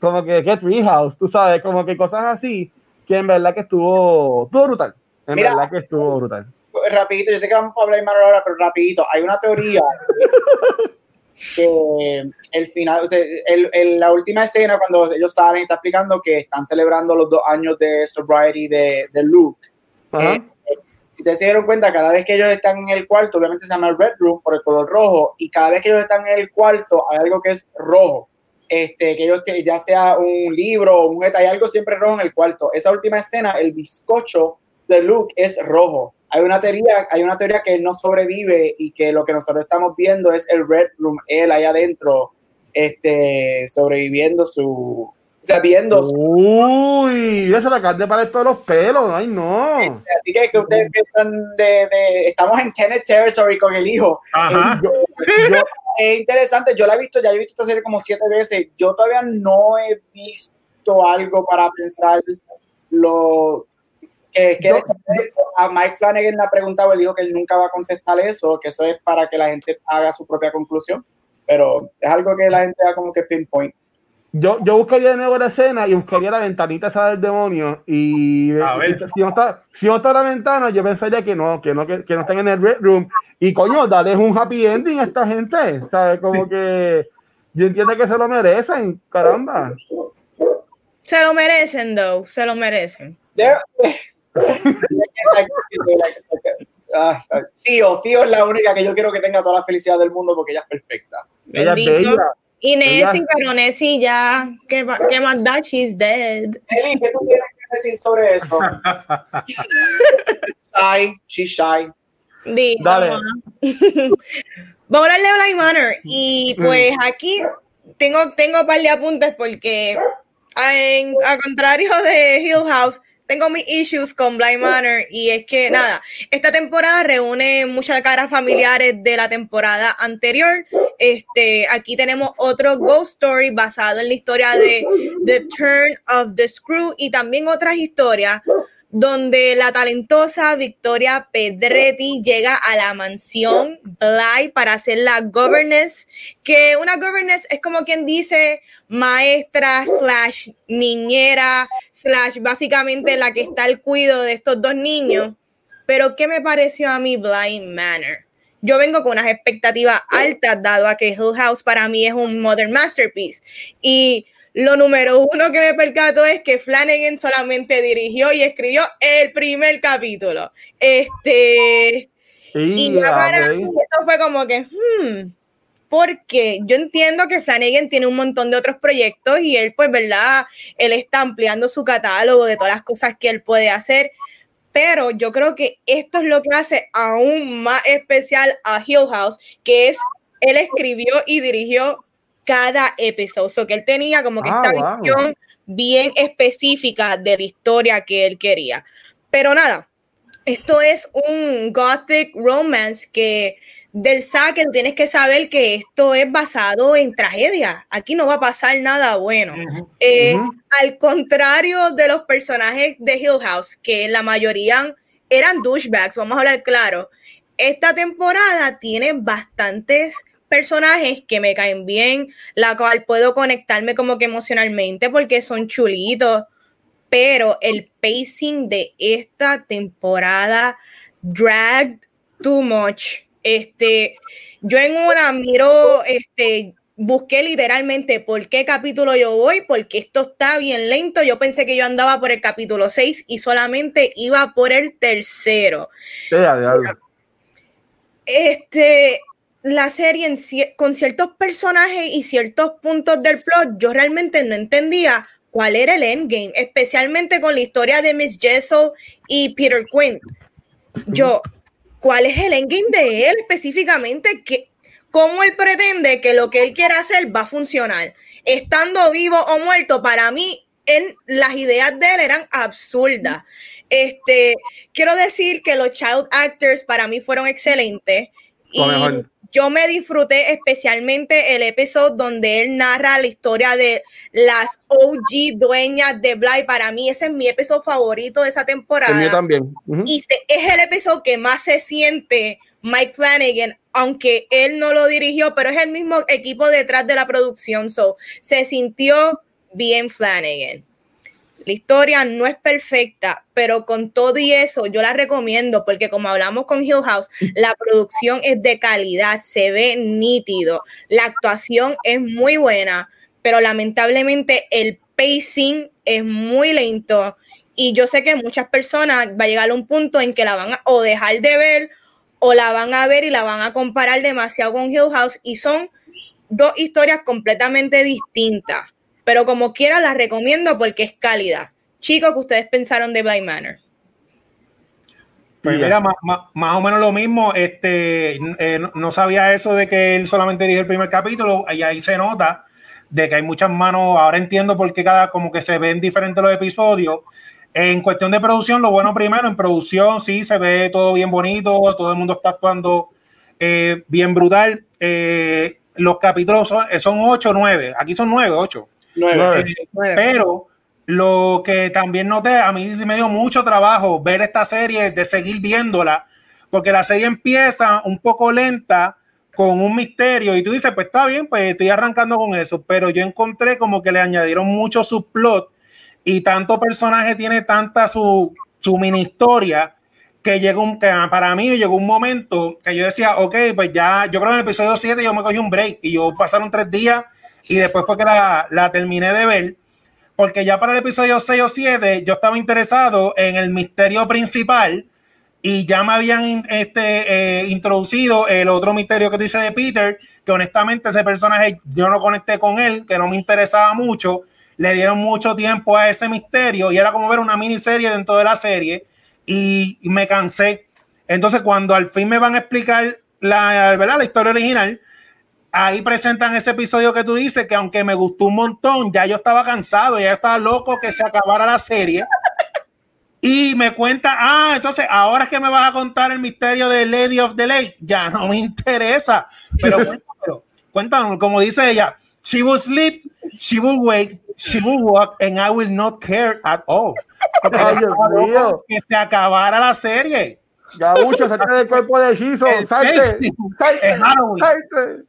como que, ¿qué treehouse? Tú sabes, como que cosas así, que en verdad que estuvo, estuvo brutal. En Mira. verdad que estuvo brutal. rapidito, yo sé que vamos a hablar más ahora, pero rapidito, hay una teoría que el final, el- el- la última escena cuando ellos salen está explicando que están celebrando los dos años de sobriety de, de Luke. Eh, si ustedes se dieron cuenta, cada vez que ellos están en el cuarto, obviamente se llama el Red Room por el color rojo, y cada vez que ellos están en el cuarto hay algo que es rojo. Este, que ellos, que ya sea un libro o un hay algo siempre rojo en el cuarto. Esa última escena, el bizcocho de Luke es rojo. Hay una teoría, hay una teoría que él no sobrevive y que lo que nosotros estamos viendo es el Red Room, él allá adentro, este, sobreviviendo su, o sea, viendo Uy, mira, se la acaban de parar todos los pelos. Ay, no. Así que, que ustedes piensan de, de- estamos en Tenet Territory con el hijo. Ajá. Yo, yo- Es interesante, yo la he visto, ya he visto esta serie como siete veces. Yo todavía no he visto algo para pensar lo, Que, que a Mike Flanagan le ha preguntado, él dijo que él nunca va a contestar eso, que eso es para que la gente haga su propia conclusión, pero es algo que la gente da como que pinpoint. Yo, yo buscaría de nuevo la escena y buscaría la ventanita esa del demonio y si, si, no está, si no está la ventana, yo pensaría que no, que no, que, que no están en el Red Room. Y coño, dale un happy ending a esta gente, ¿sabes? Como que yo entiendo que se lo merecen, caramba. Se lo merecen, though, se lo merecen. Tío, tío es la única que yo quiero que tenga toda la felicidad del mundo porque ella es perfecta. Ella es bella. Y Nessie, pero Nessie ya, ¿qué, qué más da? She's dead. Eli, ¿qué tú tienes que decir sobre eso? shy, she's shy. Di, Dale. Vamos a hablar de Blind Manor. Y pues aquí tengo, tengo un par de apuntes porque, en, a contrario de Hill House, tengo mis issues con Blind Manor y es que nada, esta temporada reúne muchas caras familiares de la temporada anterior. Este, aquí tenemos otro ghost story basado en la historia de The Turn of the Screw y también otras historias donde la talentosa Victoria Pedretti llega a la mansión Bly para hacer la governess, que una governess es como quien dice maestra slash niñera slash básicamente la que está al cuido de estos dos niños. Pero ¿qué me pareció a mí Blind Manor? Yo vengo con unas expectativas altas dado a que Hill House para mí es un modern masterpiece y lo número uno que me percato es que Flanagan solamente dirigió y escribió el primer capítulo. Este. y ya para mí esto fue como que, hmm, porque yo entiendo que Flanagan tiene un montón de otros proyectos y él, pues, ¿verdad? Él está ampliando su catálogo de todas las cosas que él puede hacer, pero yo creo que esto es lo que hace aún más especial a Hill House, que es, él escribió y dirigió cada episodio. So que él tenía como que Ah, esta wow. visión bien específica de la historia que él quería. Pero nada, esto es un gothic romance que del saque tienes que saber que esto es basado en tragedia. Aquí no va a pasar nada bueno. Eh, Ujú. Al contrario de los personajes de Hill House, que la mayoría eran douchebags, vamos a hablar claro. Esta temporada tiene bastantes personajes que me caen bien, la cual puedo conectarme como que emocionalmente porque son chulitos, pero el pacing de esta temporada dragged too much. Este, yo en una miro, este, busqué literalmente por qué capítulo yo voy, porque esto está bien lento. Yo pensé que yo andaba por el capítulo 6 y solamente iba por el tercero. Este, la serie en con ciertos personajes y ciertos puntos del plot, yo realmente no entendía cuál era el endgame, especialmente con la historia de Miss Jessel y Peter Quint. Yo, ¿cuál es el endgame de él específicamente? ¿Qué, ¿Cómo él pretende que lo que él quiere hacer va a funcionar? Estando vivo o muerto, para mí, en, las ideas de él eran absurdas. Este, quiero decir que los child actors para mí fueron excelentes. Lo Y mejor. Yo me disfruté especialmente el episodio donde él narra la historia de las OG dueñas de Bly. Para mí ese es mi episodio favorito de esa El mío temporada. también. Ujú. Y es el episodio que más se siente Mike Flanagan, aunque él no lo dirigió, pero es el mismo equipo detrás de la producción. So, se sintió bien Flanagan. La historia no es perfecta, pero con todo y eso yo la recomiendo porque como hablamos con Hill House, la producción es de calidad, se ve nítido, la actuación es muy buena, pero lamentablemente el pacing es muy lento y yo sé que muchas personas va a llegar a un punto en que la van a o dejar de ver o la van a ver y la van a comparar demasiado con Hill House y son dos historias completamente distintas. Pero como quiera, las recomiendo porque es cálida. Chicos, ¿qué ustedes pensaron de Blind Manor? Pues mira, más, más- más o menos lo mismo. Este, eh, no, no sabía eso de que él solamente dirigió el primer capítulo, y ahí se nota de que hay muchas manos. Ahora entiendo por qué cada, como que se ven diferentes los episodios. En cuestión de producción, lo bueno primero, en producción sí se ve todo bien bonito, todo el mundo está actuando eh, bien brutal. Eh, los capítulos son, son 8 o 9, aquí son 9, 8. Nueve. Nueve. Eh, pero lo que también noté, a mí me dio mucho trabajo ver esta serie, de seguir viéndola, porque la serie empieza un poco lenta con un misterio y tú dices, pues está bien, pues estoy arrancando con eso, pero yo encontré como que le añadieron mucho subplot y tanto personaje tiene tanta su, su mini historia que llegó un, que para mí llegó un momento que yo decía, ok, pues ya, yo creo que en el episodio 7 yo me cogí un break y yo pasaron tres días y después fue que la, la terminé de ver porque ya para el episodio 6 o 7 yo estaba interesado en el misterio principal y ya me habían este, eh, introducido el otro misterio que dice de Peter, que honestamente ese personaje yo no conecté con él, que no me interesaba mucho, le dieron mucho tiempo a ese misterio y era como ver una miniserie dentro de la serie y me cansé. Entonces cuando al fin me van a explicar la, ¿verdad? la historia original, ahí presentan ese episodio que tú dices, que aunque me gustó un montón, ya yo estaba cansado, ya estaba loco que se acabara la serie. Y me cuenta, ah, entonces ahora es que me vas a contar el misterio de Lady of the Lake. Ya no me interesa. Pero cuéntame, como dice ella, she will sleep, she will wake, she will walk, and I will not care at all. Que se acabara la serie. Gaucho, salte del cuerpo de hechizo, salte, El Halloween.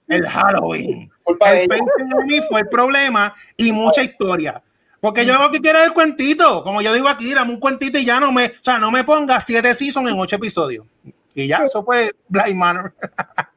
El Halloween. el mí fue el problema y mucha historia. Porque yo lo que quiero es el cuentito. Como yo digo aquí, dame un cuentito y ya no me, o sea, no me ponga siete seasons en ocho episodios. Y ya, eso fue Blind Manor.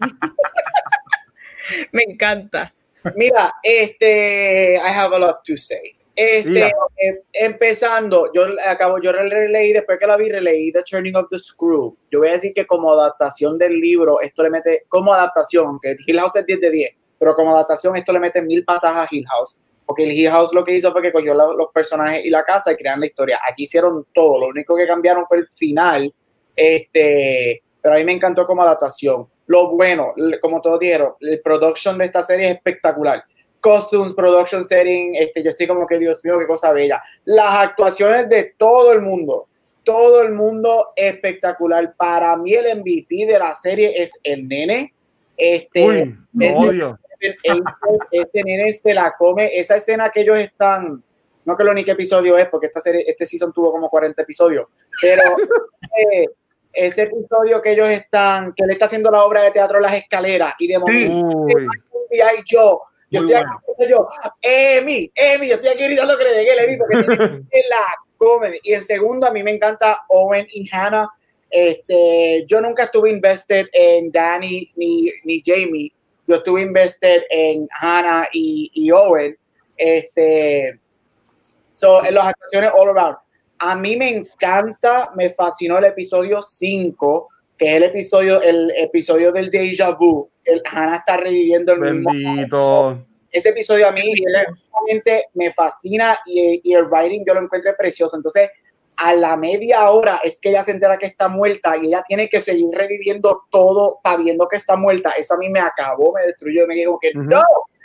me encanta. Mira, este, I have a lot to say. Este, eh, empezando, yo acabo, yo releí, después que la vi, releí The Turning of the Screw. Yo voy a decir que como adaptación del libro, esto le mete, como adaptación, aunque Hill House es 10 de 10, pero como adaptación esto le mete mil patas a Hill House. Porque el Hill House lo que hizo fue que cogió los personajes y la casa y crean la historia. Aquí hicieron todo, lo único que cambiaron fue el final, este, pero a mí me encantó como adaptación. Lo bueno, como todos dijeron, el production de esta serie es espectacular costumes, production setting, este, yo estoy como que, Dios mío, qué cosa bella. Las actuaciones de todo el mundo, todo el mundo espectacular. Para mí el MVP de la serie es el nene. Este, Uy, odio. Este nene se la come. Esa escena que ellos están, no lo ni qué episodio es, porque esta serie, este season tuvo como 40 episodios, pero eh, ese episodio que ellos están, que él está haciendo la obra de teatro Las Escaleras y de momento, y yo, yo estoy aquí, yo, Emi, Emi, yo estoy aquí gritando que le el Emi porque la comedy. Y el segundo, a mí me encanta Owen y Hannah. Este, yo nunca estuve invested en Danny ni, ni Jamie. Yo estuve invested en Hannah y, y Owen. Este, so, en las actuaciones all around. A mí me encanta, me fascinó el episodio 5, que es el episodio, el episodio del déjà vu el, Hannah está reviviendo el mismo. Ese episodio a mí realmente me fascina y, y, el writing yo lo encuentro precioso. Entonces, a la media hora es que ella se entera que está muerta y ella tiene que seguir reviviendo todo sabiendo que está muerta. Eso a mí me acabó, me destruyó. Me dijo que no.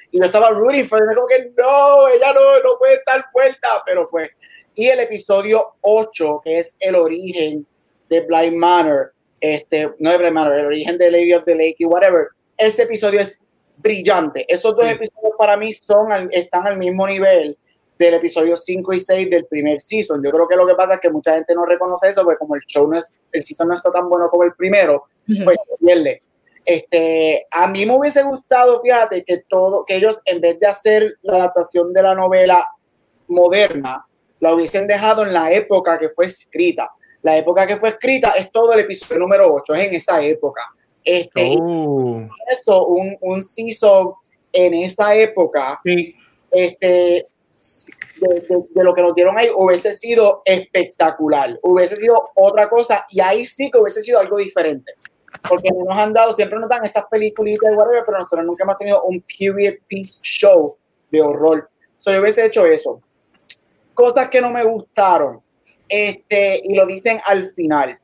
Y yo estaba rooting for como que no, ella no, no puede estar muerta. Pero pues. Y el episodio 8, que es el origen de Blind Manor, este, no de Blind Manor, el origen de Lady of the Lake y whatever este episodio es brillante. Esos dos episodios para mí son, están al mismo nivel del episodio 5 y 6 del primer season. Yo creo que lo que pasa es que mucha gente no reconoce eso, porque como el show no es, el season no está tan bueno como el primero, pues pierde. Este, a mí me hubiese gustado, fíjate, que todo, que ellos en vez de hacer la adaptación de la novela moderna, la hubiesen dejado en la época que fue escrita. La época que fue escrita es todo el episodio número 8, es en esa época. Este, oh. esto, un, un season en esa época, este, de, lo que nos dieron ahí, hubiese sido espectacular, hubiese sido otra cosa, y ahí sí que hubiese sido algo diferente. Porque nos han dado, siempre nos dan estas películas de whatever, pero nosotros nunca hemos tenido un period piece show de horror. So, yo hubiese hecho eso. Cosas que no me gustaron, este, y lo dicen al final.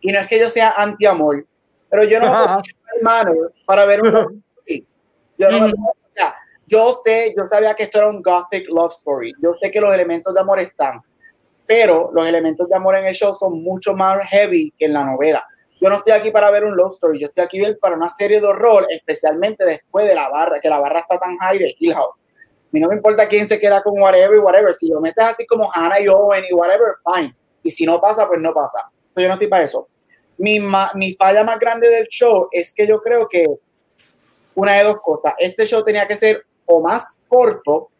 Y no es que yo sea anti-amor, pero yo no hermano para ver un yo, no, yo sé, yo sabía que esto era un gothic love story. Yo sé que los elementos de amor están, pero los elementos de amor en el show son mucho más heavy que en la novela. Yo no estoy aquí para ver un love story, yo estoy aquí para una serie de horror, especialmente después de la barra, que la barra está tan high de Hill House. mí no me importa quién se queda con whatever y whatever. Si lo metes así como Hannah y Owen y whatever, fine. Y si no pasa, pues no pasa. Entonces yo no estoy para eso. Mi, mi falla más grande del show es que yo creo que una de dos cosas. Este show tenía que ser o más corto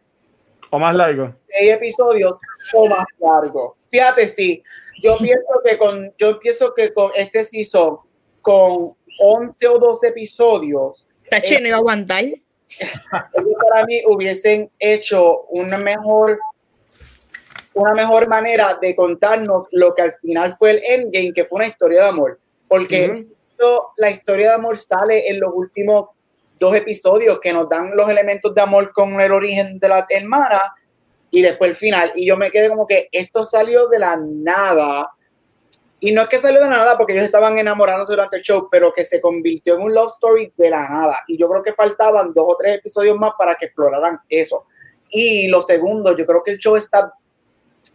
o más largo. Seis episodios o más largo. Fíjate, sí. Yo pienso que con, yo pienso que con este season, con 11 o 12 episodios. Tache, no iba a aguantar. Para mí hubiesen hecho una mejor una mejor manera de contarnos lo que al final fue el endgame, que fue una historia de amor. Porque la historia de amor sale en los últimos dos episodios que nos dan los elementos de amor con el origen de la hermana y después el final. Y yo me quedé como que esto salió de la nada. Y no es que salió de la nada porque ellos estaban enamorándose durante el show, pero que se convirtió en un love story de la nada. Y yo creo que faltaban dos o tres episodios más para que exploraran eso. Y lo segundo, yo creo que el show está,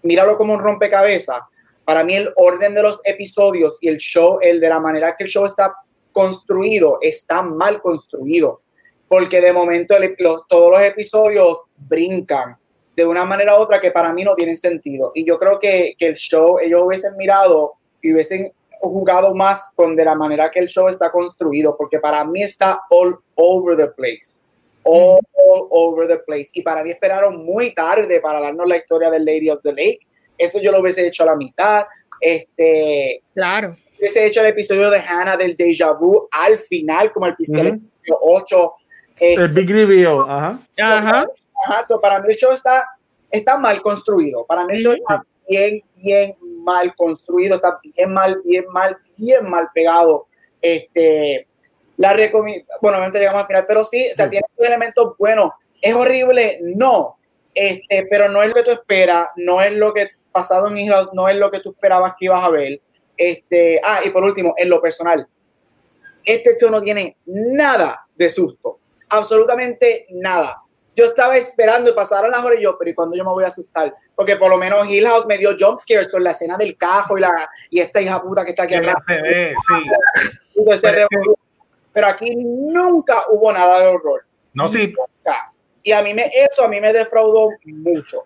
míralo como un rompecabezas. Para mí el orden de los episodios y el show, el de la manera que el show está construido está mal construido, porque de momento todos los episodios brincan de una manera u otra que para mí no tienen sentido. Y yo creo que, que el show, ellos hubiesen mirado y hubiesen jugado más con de la manera que el show está construido, porque para mí está all over the place. All, over the place. Y para mí esperaron muy tarde para darnos la historia del Lady of the Lake. Eso yo lo hubiese hecho a la mitad. Este, claro hubiese hecho el episodio de Hannah del Deja Vu al final, como el episodio 8. Eh, el Big Reveal, ajá. Ajá. Ajá, so para mí el show está, está mal construido. Para mí el show está bien, bien mal construido, está bien mal, bien mal, bien mal pegado. Este, la bueno, obviamente llegamos al final, pero sí, o sea, tiene elementos buenos. ¿Es horrible? No. Este, pero no es lo que tú esperas, no es lo que pasado en Islas, no es lo que tú esperabas que ibas a ver. Este, ah, y por último, en lo personal, este show no tiene nada de susto, absolutamente nada. Yo estaba esperando y pasaran las horas y yo, pero ¿y cuando yo me voy a asustar? Porque por lo menos Hill House me dio jump scares con la escena del cajo y, la, y esta hija puta que está aquí atrás. Pero aquí nunca hubo nada de horror. No, sí. Y a mí me, eso a mí me defraudó mucho.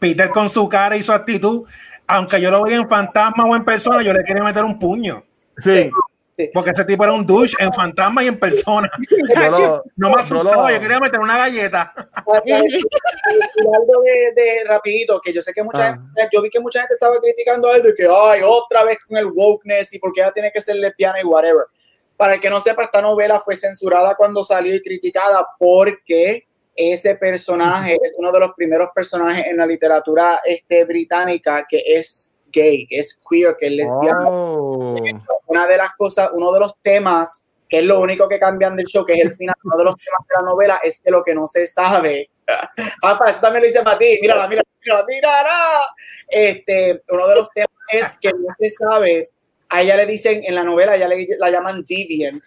Peter con su cara y su actitud, aunque yo lo veía en fantasma o en persona, yo le quería meter un puño. Sí. Porque ese tipo era un douche en fantasma y en persona. no me asustaba, yo, quería meter una galleta. algo de, de, rapidito, que yo sé que mucha ah. gente, yo vi que mucha gente estaba criticando a él de que, ay, otra vez con el wokeness y porque ella tiene que ser lesbiana y whatever. Para el que no sepa, esta novela fue censurada cuando salió y criticada porque ese personaje es uno de los primeros personajes en la literatura este, británica que es gay, que es queer, que es lesbiano. Oh. Una de las cosas, uno de los temas, que es lo único que cambian del show, que es el final, uno de los temas de la novela es que lo que no se sabe. Ah, eso también lo dice para ti, mírala, mírala, mírala, mírala. Este, uno de los temas es que no se sabe, a ella le dicen en la novela, le, la llaman deviant,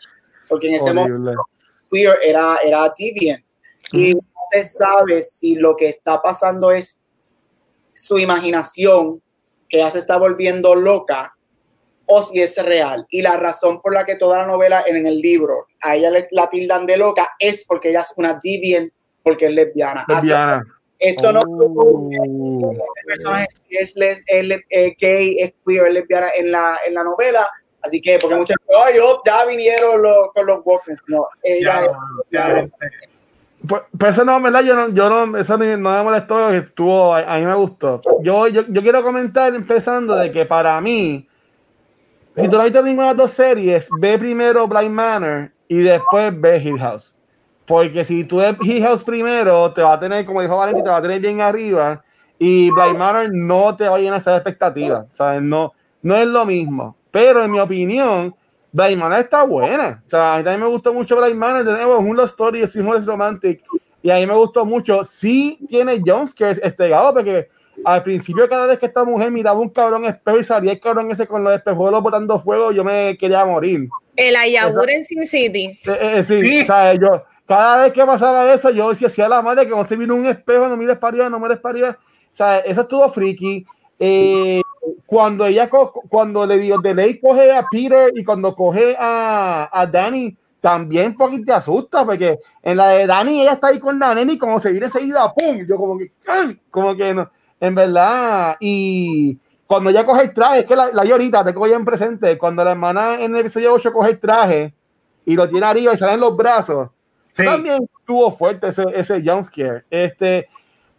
porque en ese momento queer era, era deviant y no se sabe si lo que está pasando es su imaginación, que ya se está volviendo loca, o si es real. Y la razón por la que toda la novela en el libro a ella la tildan de loca es porque ella es una deviant, porque es lesbiana. Esto no oh. este personaje es, gay, es queer, es lesbiana en la, en la novela. Así que, porque muchas ya vinieron los, con los Walkers. No, ella ya, pues, pues, eso no, ¿verdad? Yo no, yo no, eso no, me molestó, estuvo, a, mí me gustó. Yo, yo, yo, quiero comentar empezando de que para mí, si tú no has visto ninguna de las dos series, ve primero Blind Manor y después ve Hill House. Porque si tú ves Hill House primero, te va a tener, como dijo Valenti, te va a tener bien arriba y Blind Manor no te va a llenar esas expectativas, ¿sabes? No, no es lo mismo. Pero en mi opinión, Blind Manor está buena. O sea, a mí también me gustó mucho. De nuevo, es un Love Story, es un Romantic. Y a mí me gustó mucho. Sí tiene Jones este gado, porque al principio cada vez que esta mujer miraba un cabrón espejo y salía el cabrón ese con los espejuelos botando fuego, yo me quería morir. El Ayagur en Sin City. Eh, eh, sí, sí. ¿sabes? Yo, cada vez que pasaba eso, yo decía, si a la madre que no se vino un espejo, no mires para arriba, no mires para arriba. O sea, eso estuvo friki. Eh, cuando ella cuando le dio de ley coge a Peter y cuando coge a, a Danny también poquito te asusta, porque en la de Dani ella está ahí con la nena y como se viene seguida, ¡pum! Yo como que, como que no, en verdad, y cuando ella coge el traje, es que la, la llorita, te coge en presente, cuando la hermana en el episodio 8 coge el traje y lo tiene arriba y salen los brazos, también estuvo fuerte ese, ese jumpscare. Este,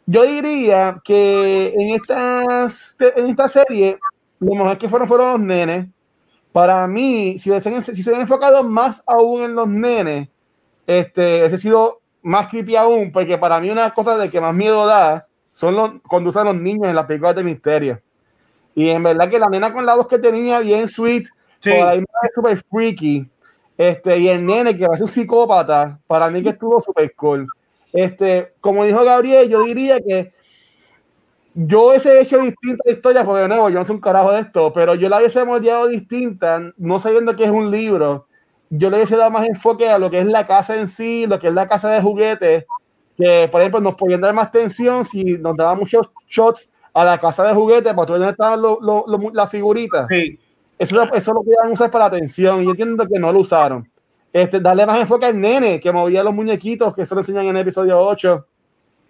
yo diría que en, estas, en esta serie, lo mejor que fueron fueron los nenes. Para mí, si se, si se han enfocado más aún en los nenes, este, ese ha sido más creepy aún, porque para mí una cosa de que más miedo da son los, cuando usan los niños en las películas de misterio. Y en verdad que la nena con la voz que tenía bien sweet, sí. por ahí es súper freaky. Este, y el nene que va a ser psicópata, para mí que estuvo súper cool. Este, como dijo Gabriel, yo diría que yo hubiese hecho distinta historia, porque de nuevo, yo no soy un carajo de esto, pero yo la hubiese moldeado distinta, no sabiendo que es un libro. Yo le hubiese dado más enfoque a lo que es la casa en sí, lo que es la casa de juguetes, que por ejemplo nos podían dar más tensión si nos daban muchos shots a la casa de juguetes, para donde estaban las figuritas. Sí. Eso, eso lo podían usar para atención y entiendo que no lo usaron. Este, darle más enfoque al nene que movía los muñequitos, que eso lo enseñan en el episodio 8.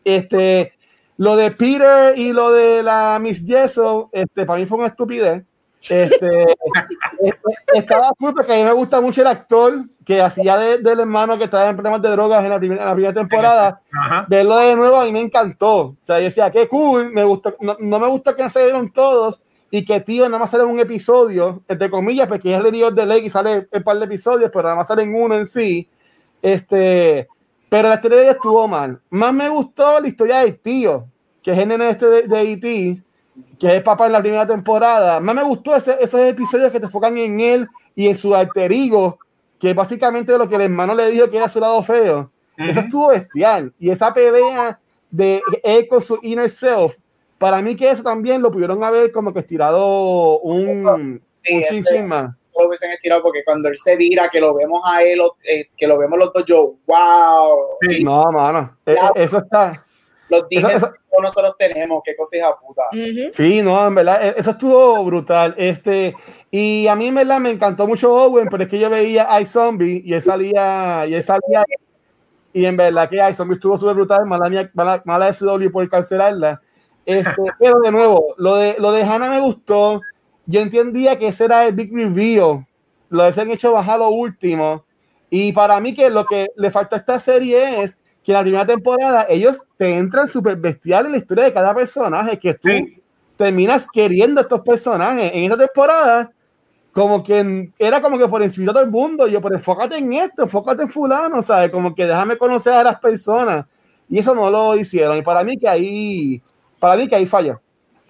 Este, lo de Peter y lo de la Miss Yeso, este, para mí fue una estupidez. Este, este, estaba cool porque a mí me gusta mucho el actor que hacía de, del hermano que estaba en problemas de drogas en la, primera, en la primera temporada. Ajá. Verlo de nuevo a mí me encantó. O sea, yo decía, qué cool, me gusta, no, no me gusta que no se vieron todos y que tío nada más sale en un episodio, entre comillas, porque es el dio de ley y sale un par de episodios, pero nada más sale en uno en sí. Este, pero la historia de ella estuvo mal. Más me gustó la historia del tío, que es el nene este de, de E.T., que es el papá en la primera temporada. Más me gustó ese, esos episodios que te enfocan en él y en su alter ego, que es básicamente lo que el hermano le dijo que era su lado feo. Uh -huh. Eso estuvo bestial. Y esa pelea de él con su inner self para mí que eso también lo pudieron haber como que estirado un, sí, un chin, chin más. Lo hubiesen estirado porque cuando él se vira, que lo vemos a él, eh, que lo vemos los dos, yo, wow. Sí, no, mano, e, eso está. Los dije nosotros tenemos, qué cosa hija puta. Uh -huh. Sí, no, en verdad, e, eso estuvo brutal. Este, y a mí en verdad me encantó mucho Owen, pero es que yo veía iZombie y él salía, y él salía, y en verdad que iZombie estuvo súper brutal, mala, mala, mala SW por cancelarla este, pero de nuevo, lo de, lo de Hannah me gustó. Yo entendía que ese era el big reveal. Lo han hecho bajar lo último. Y para mí que lo que le falta a esta serie es que en la primera temporada ellos te entran súper bestial en la historia de cada personaje, que tú sí. terminas queriendo a estos personajes. En esta temporada, como que era como que por encima de todo el mundo, yo, por enfócate en esto, enfócate en fulano, ¿sabes? Como que déjame conocer a las personas. Y eso no lo hicieron. Y para mí que ahí para mí que ahí falla,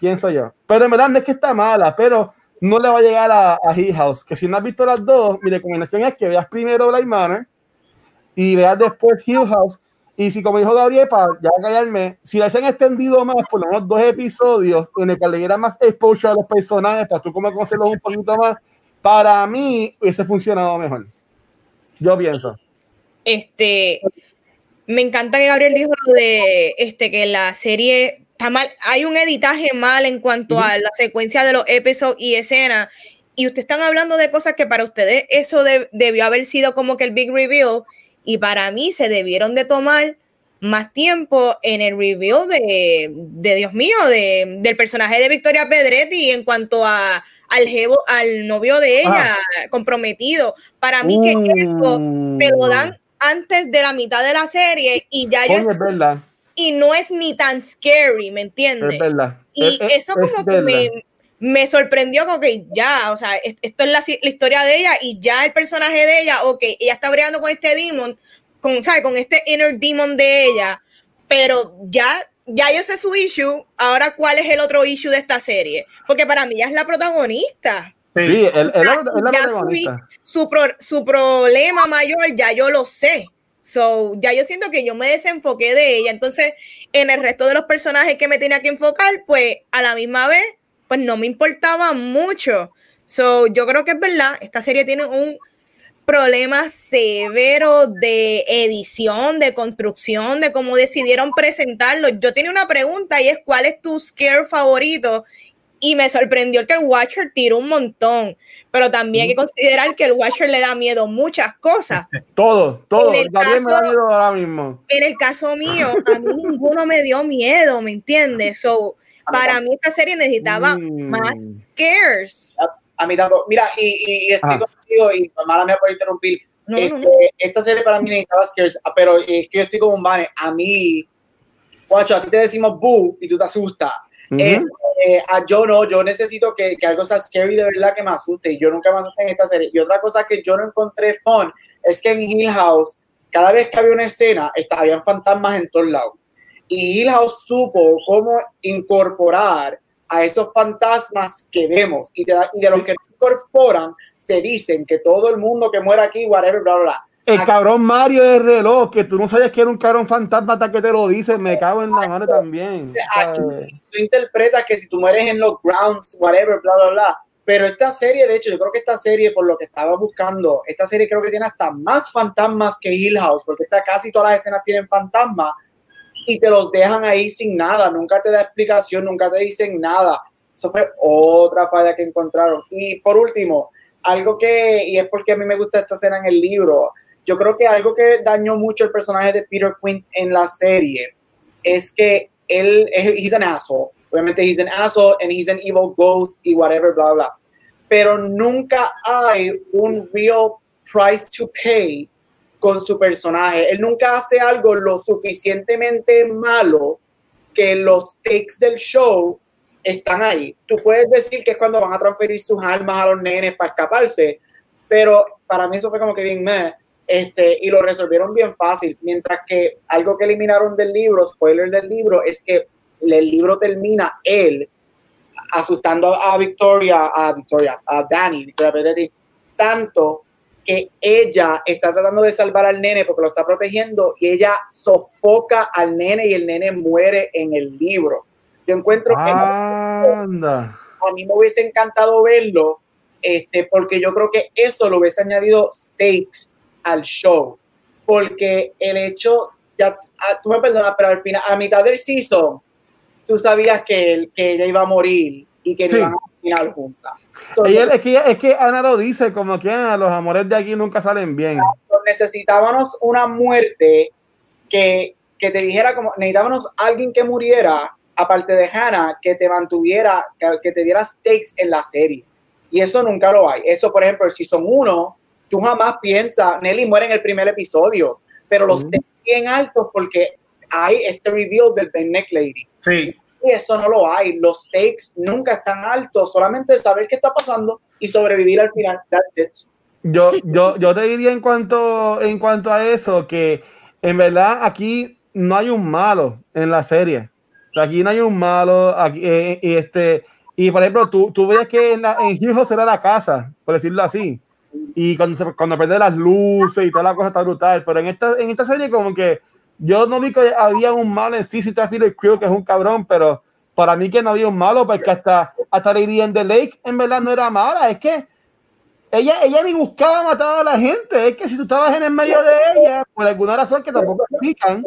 pienso yo. Pero en verdad no es que está mala, pero no le va a llegar a, a Hill House. Que si no has visto las dos, mi recomendación es que veas primero Blind Manor y veas después Hill House. Y si, como dijo Gabriel, para ya callarme, si les han extendido más, por lo menos dos episodios en el que le diera más exposure a los personajes, para tú como conocerlos un poquito más, para mí hubiese funcionado mejor. Yo pienso. Este, me encanta que Gabriel dijo de este, que la serie está mal, hay un editaje mal en cuanto uh -huh. a la secuencia de los episodios y escenas. Y ustedes están hablando de cosas que para ustedes eso de, debió haber sido como que el big reveal. Y para mí se debieron de tomar más tiempo en el review de, de Dios mío, de, del personaje de Victoria Pedretti en cuanto a, al, jevo, al novio de ella ah. comprometido. Para mí que eso te lo dan antes de la mitad de la serie y ya yo... Es verdad y no es ni tan scary, ¿me entiendes? Es verdad. Y es, eso como es que me, me, sorprendió como que ya, o sea, esto es la, la, historia de ella y ya el personaje de ella, ok, ella está bregando con este demon, con, ¿sabes? Con este inner demon de ella, pero ya, ya yo sé su issue, ahora cuál es el otro issue de esta serie, porque para mí ya es la protagonista. Sí, él, él, ya, él, la protagonista. Su, su, pro, su problema mayor ya yo lo sé. So, ya yo siento que yo me desenfoqué de ella. Entonces, en el resto de los personajes que me tenía que enfocar, pues a la misma vez, pues no me importaba mucho. So, yo creo que es verdad, esta serie tiene un problema severo de edición, de construcción, de cómo decidieron presentarlo. Yo tenía una pregunta y es, ¿cuál es tu scare favorito? Y me sorprendió que el Watcher tiró un montón, pero también hay que considerar que el Watcher le da miedo muchas cosas. Todo, todo. En el Gabriel me da caso- miedo ahora mismo. En el caso mío, a mí ninguno me dio miedo, ¿me entiendes? So, para mí esta serie necesitaba Mm. más scares. A mí tampoco. Mira, y, y- y estoy Ah. contigo, y mala mía por interrumpir. No, Este, no, no. Esta serie para mí necesitaba scares, ah, pero es que yo estoy como un Vane. A mí, guacho, a ti te decimos boo y tú te asustas. Eh, eh, a yo no, yo necesito que, que algo sea scary de verdad que me asuste y yo nunca me asusté en esta serie. Y otra cosa que yo no encontré fun es que en Hill House, cada vez que había una escena, está, habían fantasmas en todos lados. Y Hill House supo cómo incorporar a esos fantasmas que vemos y, da- y de los que no incorporan, te dicen que todo el mundo que muera aquí, whatever, bla, bla, bla. El Aquí- cabrón Mario de reloj, que tú no sabías que era un cabrón fantasma hasta que te lo dices, me cago en la mano también. Aquí ¿sabes? tú interpretas que si tú mueres en los grounds, whatever, bla, bla, bla. Pero esta serie, de hecho, yo creo que esta serie, por lo que estaba buscando, esta serie creo que tiene hasta más fantasmas que Hill House, porque esta, casi todas las escenas tienen fantasmas y te los dejan ahí sin nada, nunca te da explicación, nunca te dicen nada. Eso fue otra falla que encontraron. Y por último, algo que, y es porque a mí me gusta esta escena en el libro, yo creo que algo que dañó mucho el personaje de Peter Quinn en la serie es que él es an asshole. Obviamente he's an asshole and he's an evil ghost y whatever, bla, bla. Pero nunca hay un real price to pay con su personaje. Él nunca hace algo lo suficientemente malo que los takes del show están ahí. Tú puedes decir que es cuando van a transferir sus almas a los nenes para escaparse, pero para mí eso fue como que bien meh. Este, y lo resolvieron bien fácil. Mientras que algo que eliminaron del libro, spoiler del libro, es que el libro termina él asustando a Victoria, a Victoria, a Dani, Victoria Pedretti, tanto que ella está tratando de salvar al nene porque lo está protegiendo y ella sofoca al nene y el nene muere en el libro. Yo encuentro que Anda. a mí me hubiese encantado verlo, este, porque yo creo que eso lo hubiese añadido stakes al show. Porque el hecho, ya, ah, tú me perdonas, pero al final, a mitad del season, tú sabías que, él- que ella iba a morir y que no iban a final juntas. So, Ella- es, que, es que Ana lo dice, como que ah, los amores de aquí nunca salen bien. necesitábamos una muerte que, que te dijera como, necesitábamos alguien que muriera, aparte de Hannah, que te mantuviera, que, que te diera stakes en la serie. Y eso nunca lo hay. Eso, por ejemplo, si son uno, tú jamás piensas, Nelly muere en el primer episodio, pero los bien altos porque hay este reveal del The Neck Lady. Sí, Y eso no lo hay. Los stakes nunca están altos, solamente saber qué está pasando y sobrevivir al final. That's it. Yo, yo, yo te diría en cuanto, en cuanto a eso, que en verdad aquí no hay un malo en la serie. Aquí no hay un malo. Aquí, eh, y este, y por ejemplo, tú, tú ves que en, la, en Houston será la casa, por decirlo así. Y cuando, se, cuando prende las luces y toda la cosa está brutal. Pero en esta, en esta serie, como que yo no vi que había un malo en sí. Si te Peter Quill, que es un cabrón, pero para mí que no había un malo, porque hasta, hasta Lady in the Lake en verdad no era mala. Es que ella, ella ni buscaba matar a la gente. Es que si tú estabas en el medio de ella, por alguna razón que tampoco explican,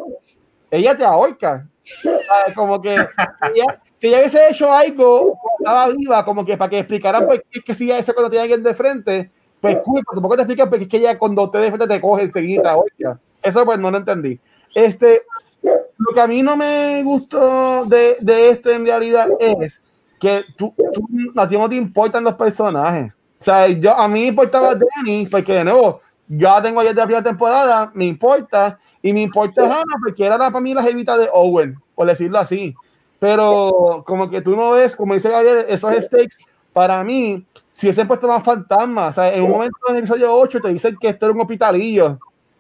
ella te ahorca. Sea, Como que ella, si ella hubiese hecho algo, estaba viva, como que para que explicaran por qué es que si eso cuando tiene alguien de frente, pues cool, pero tampoco te explican porque es que ella cuando te de frente te coge enseguida, ahorca. Eso pues no lo entendí. Este, lo que a mí no me gustó de, de esto en realidad es que tú, tú a ti no te importan los personajes. O sea, yo, a mí me importaba Danny, porque de nuevo, ya tengo ayer de la primera temporada, me importa, y me importa Hannah, porque era la, para mí la jevita de Owen, por decirlo así. Pero como que tú no ves, como dice Gabriel, esos stakes, para mí, si ese puesto más fantasma, o sea, en un momento en el episodio 8 te dicen que esto era un hospitalillo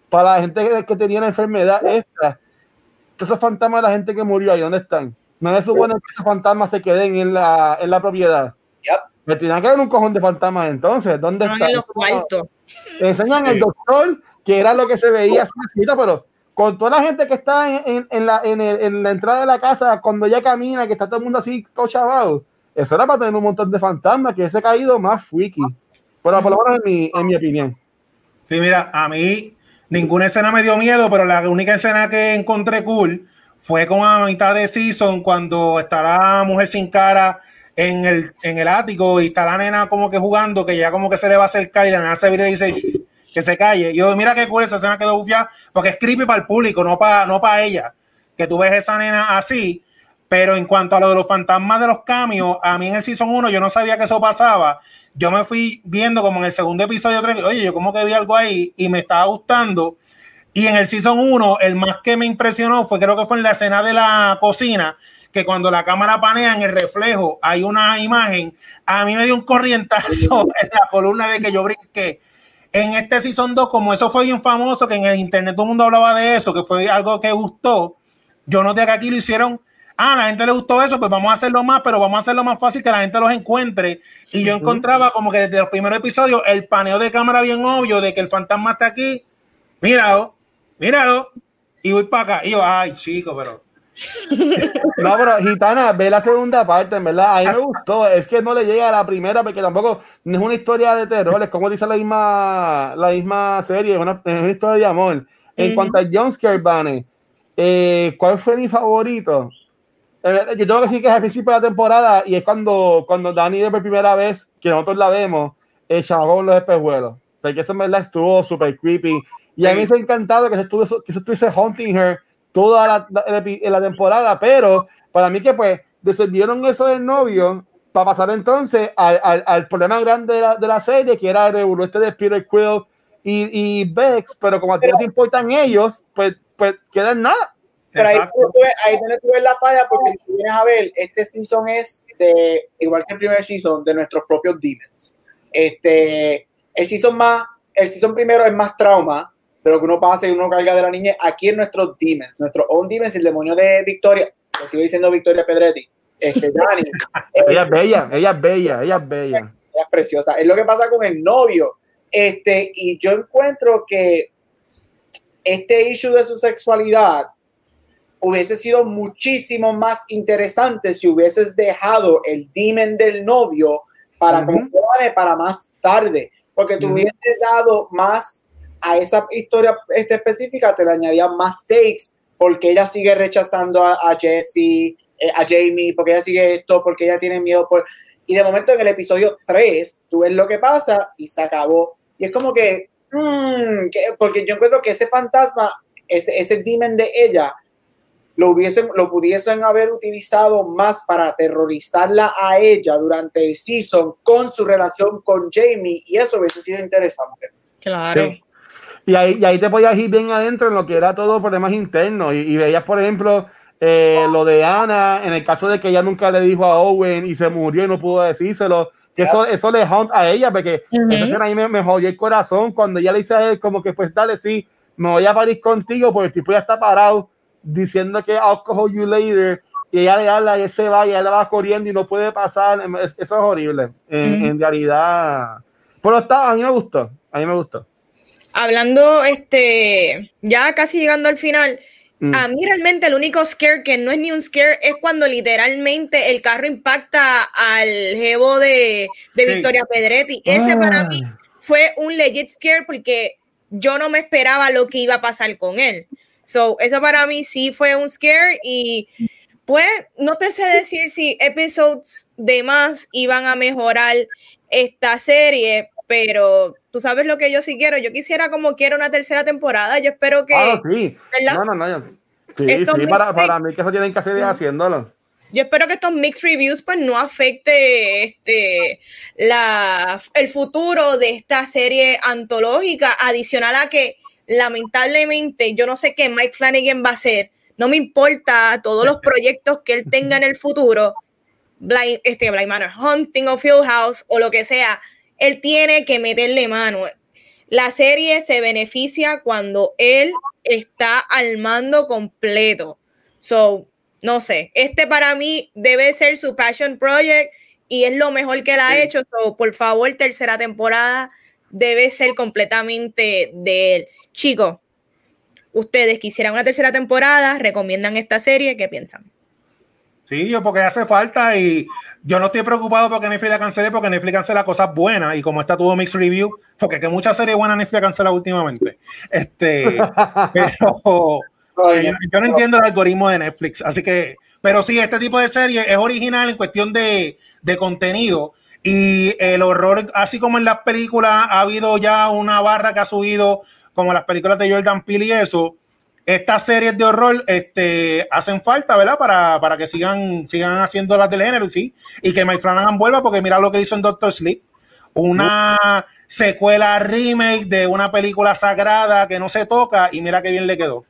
para la gente que, que tenía la enfermedad esta. Esos fantasmas de la gente que murió ahí, ¿dónde están? No me supone que esos fantasmas se queden en la, en la propiedad. Yep. Me tenían que haber un cojón de fantasmas entonces. ¿Dónde están? en los cuartos. Enseñan el doctor, que era lo que se veía pero con toda la gente que está en, en- en la, en, el- en la entrada de la casa, cuando ella camina, que está todo el mundo así, todo chavado, eso era para tener un montón de fantasmas, que ese caído más freaky. Bueno, por lo menos en mi, en mi opinión. sí, mira, a mí ninguna escena me dio miedo, pero la única escena que encontré cool fue como a mitad de season cuando está la mujer sin cara en el, en el ático y está la nena como que jugando, que ya como que se le va a acercar y la nena se vira y dice que se calle. Yo, mira qué cool, esa escena quedó ya porque es creepy para el público, no para no para ella. Que tú ves esa nena así. Pero en cuanto a lo de los fantasmas de los cambios, a mí en el Season 1 yo no sabía que eso pasaba. Yo me fui viendo como en el segundo episodio, oye, yo como que vi algo ahí y me estaba gustando. Y en el Season 1, el más que me impresionó fue, creo que fue en la escena de la cocina, que cuando la cámara panea en el reflejo hay una imagen, a mí me dio un corrientazo en la columna de que yo brinqué. En este Season 2, como eso fue bien famoso, que en el internet todo el mundo hablaba de eso, que fue algo que gustó, yo noté que aquí lo hicieron ah, a la gente le gustó eso, pues vamos a hacerlo más, pero vamos a hacerlo más fácil que la gente los encuentre. Y yo encontraba como que desde los primeros episodios el paneo de cámara bien obvio de que el fantasma está aquí, míralo, míralo, y voy para acá. Y yo, ay, chico, pero no, pero Gitana, ve la segunda parte, en verdad. A mí me gustó. Es que no le llega a la primera porque tampoco no es una historia de terror, es como dice la misma, la misma serie, es una, historia de amor. En cuanto a John Scarbane, eh, ¿cuál fue mi favorito? Eh, yo tengo que decir que es al principio de la temporada y es cuando, cuando Dani de por primera vez, que nosotros la vemos, el con los espejuelos. Porque eso en verdad estuvo súper creepy. Y a mí me ha encantado que se estuviese, que se estuviese haunting her toda la, la, temporada, pero para mí que pues decidieron eso del novio para pasar entonces al, al, al problema grande de la, de la, serie, que era el este de Peter Quill y, y Bex, pero como a ti no te importan ellos, pues, pues queda en nada. Pero ahí, ahí tienes que ver la falla, porque si vienes a ver, este season es de, igual que el primer season, de nuestros propios demons. Este, el season más, el season primero es más trauma, pero que uno pase y uno carga de la niña. Aquí en nuestros demons, nuestro own demons, el demonio de Victoria, que sigo diciendo Victoria Pedretti, este, Dani. ella es bella, ella es bella, ella es bella. Ella es preciosa. Es lo que pasa con el novio. Este, y yo encuentro que este issue de su sexualidad hubiese sido muchísimo más interesante si hubieses dejado el demon del novio para, para más tarde, porque te hubiese dado más a esa historia este, específica te le añadía más stakes porque ella sigue rechazando a, a Jessie, eh, a Jamie, porque ella sigue esto, porque ella tiene miedo. Por... Y de momento en el episodio 3, tú ves lo que pasa y se acabó. Y es como que, mm, porque yo encuentro que ese fantasma, ese, ese demon de ella, lo, hubiesen, lo pudiesen haber utilizado más para aterrorizarla a ella durante el season con su relación con Jamie y eso hubiese sido interesante. Claro. Y ahí, y ahí te podías ir bien adentro en lo que era todo problemas internos. Y, veías, por ejemplo, eh, lo de Ana, en el caso de que ella nunca le dijo a Owen y se murió y no pudo decírselo. Que eso, eso le hunt a ella, porque esa escena ahí me, me, jodió el corazón cuando ella le dice a él, como que, pues dale, sí, me voy a París contigo, porque el tipo ya está parado diciendo que I'll call you later. Y ella le habla y él se va y ella va corriendo y no puede pasar. eso es horrible, en, en realidad. Pero está, a mí me gustó, a mí me gustó hablando, este, ya casi llegando al final, mm. a mí realmente el único scare que no es ni un scare es cuando literalmente el carro impacta al jevo de, Victoria Pedretti. Ese para mí ah. fue un legit scare porque yo no me esperaba lo que iba a pasar con él. So, eso para mí sí fue un scare y pues no te sé decir si episodios de más iban a mejorar esta serie, pero tú sabes lo que yo sí quiero. Yo quisiera como quiero una tercera temporada. Yo espero que. Ah, sí. No, no, no. Sí, sí, para, para, mí que eso tienen que seguir haciéndolo. Yo espero que estos mixed reviews pues no afecte este la, el futuro de esta serie antológica, adicional a que lamentablemente yo no sé qué Mike Flanagan va a hacer. No me importa todos los proyectos que él tenga en el futuro, Blind, este, Blind Manor, Hunting of Hill House o lo que sea él tiene que meterle mano. La serie se beneficia cuando él está al mando completo. So, no sé, este para mí debe ser su passion project y es lo mejor que él ha hecho. So, por favor, tercera temporada debe ser completamente de él. Chicos, ustedes quisieran una tercera temporada, recomiendan esta serie, ¿qué piensan? Sí, yo porque hace falta y yo no estoy preocupado porque Netflix la cancele, porque Netflix cancela cosas buenas y como está tuvo mixed review, porque que muchas series buenas Netflix cancela últimamente. Este, pero, yo, yo, no entiendo el algoritmo de Netflix, así que, pero sí, este tipo de serie es original en cuestión de, de contenido. Y el horror, así como en las películas, ha habido ya una barra que ha subido, como las películas de Jordan Peele y eso. Estas series de horror este, hacen falta, ¿verdad? Para, para que sigan, sigan haciendo las del género, sí. Y que Mike Flanagan vuelva, porque mira lo que hizo en Doctor Sleep. Una secuela remake de una película sagrada que no se toca, y mira qué bien le quedó.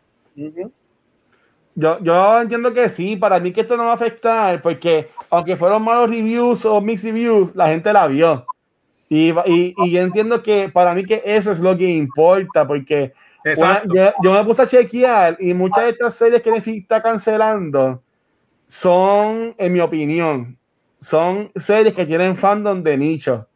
Yo, yo entiendo que sí, para mí que esto no va a afectar, porque aunque fueron malos reviews o mixed reviews, la gente la vio. Y, y, y yo entiendo que para mí que eso es lo que importa, porque una, yo, yo, me puse a chequear y muchas de estas series que Netflix está cancelando son, en mi opinión, son series que tienen fandom de nicho.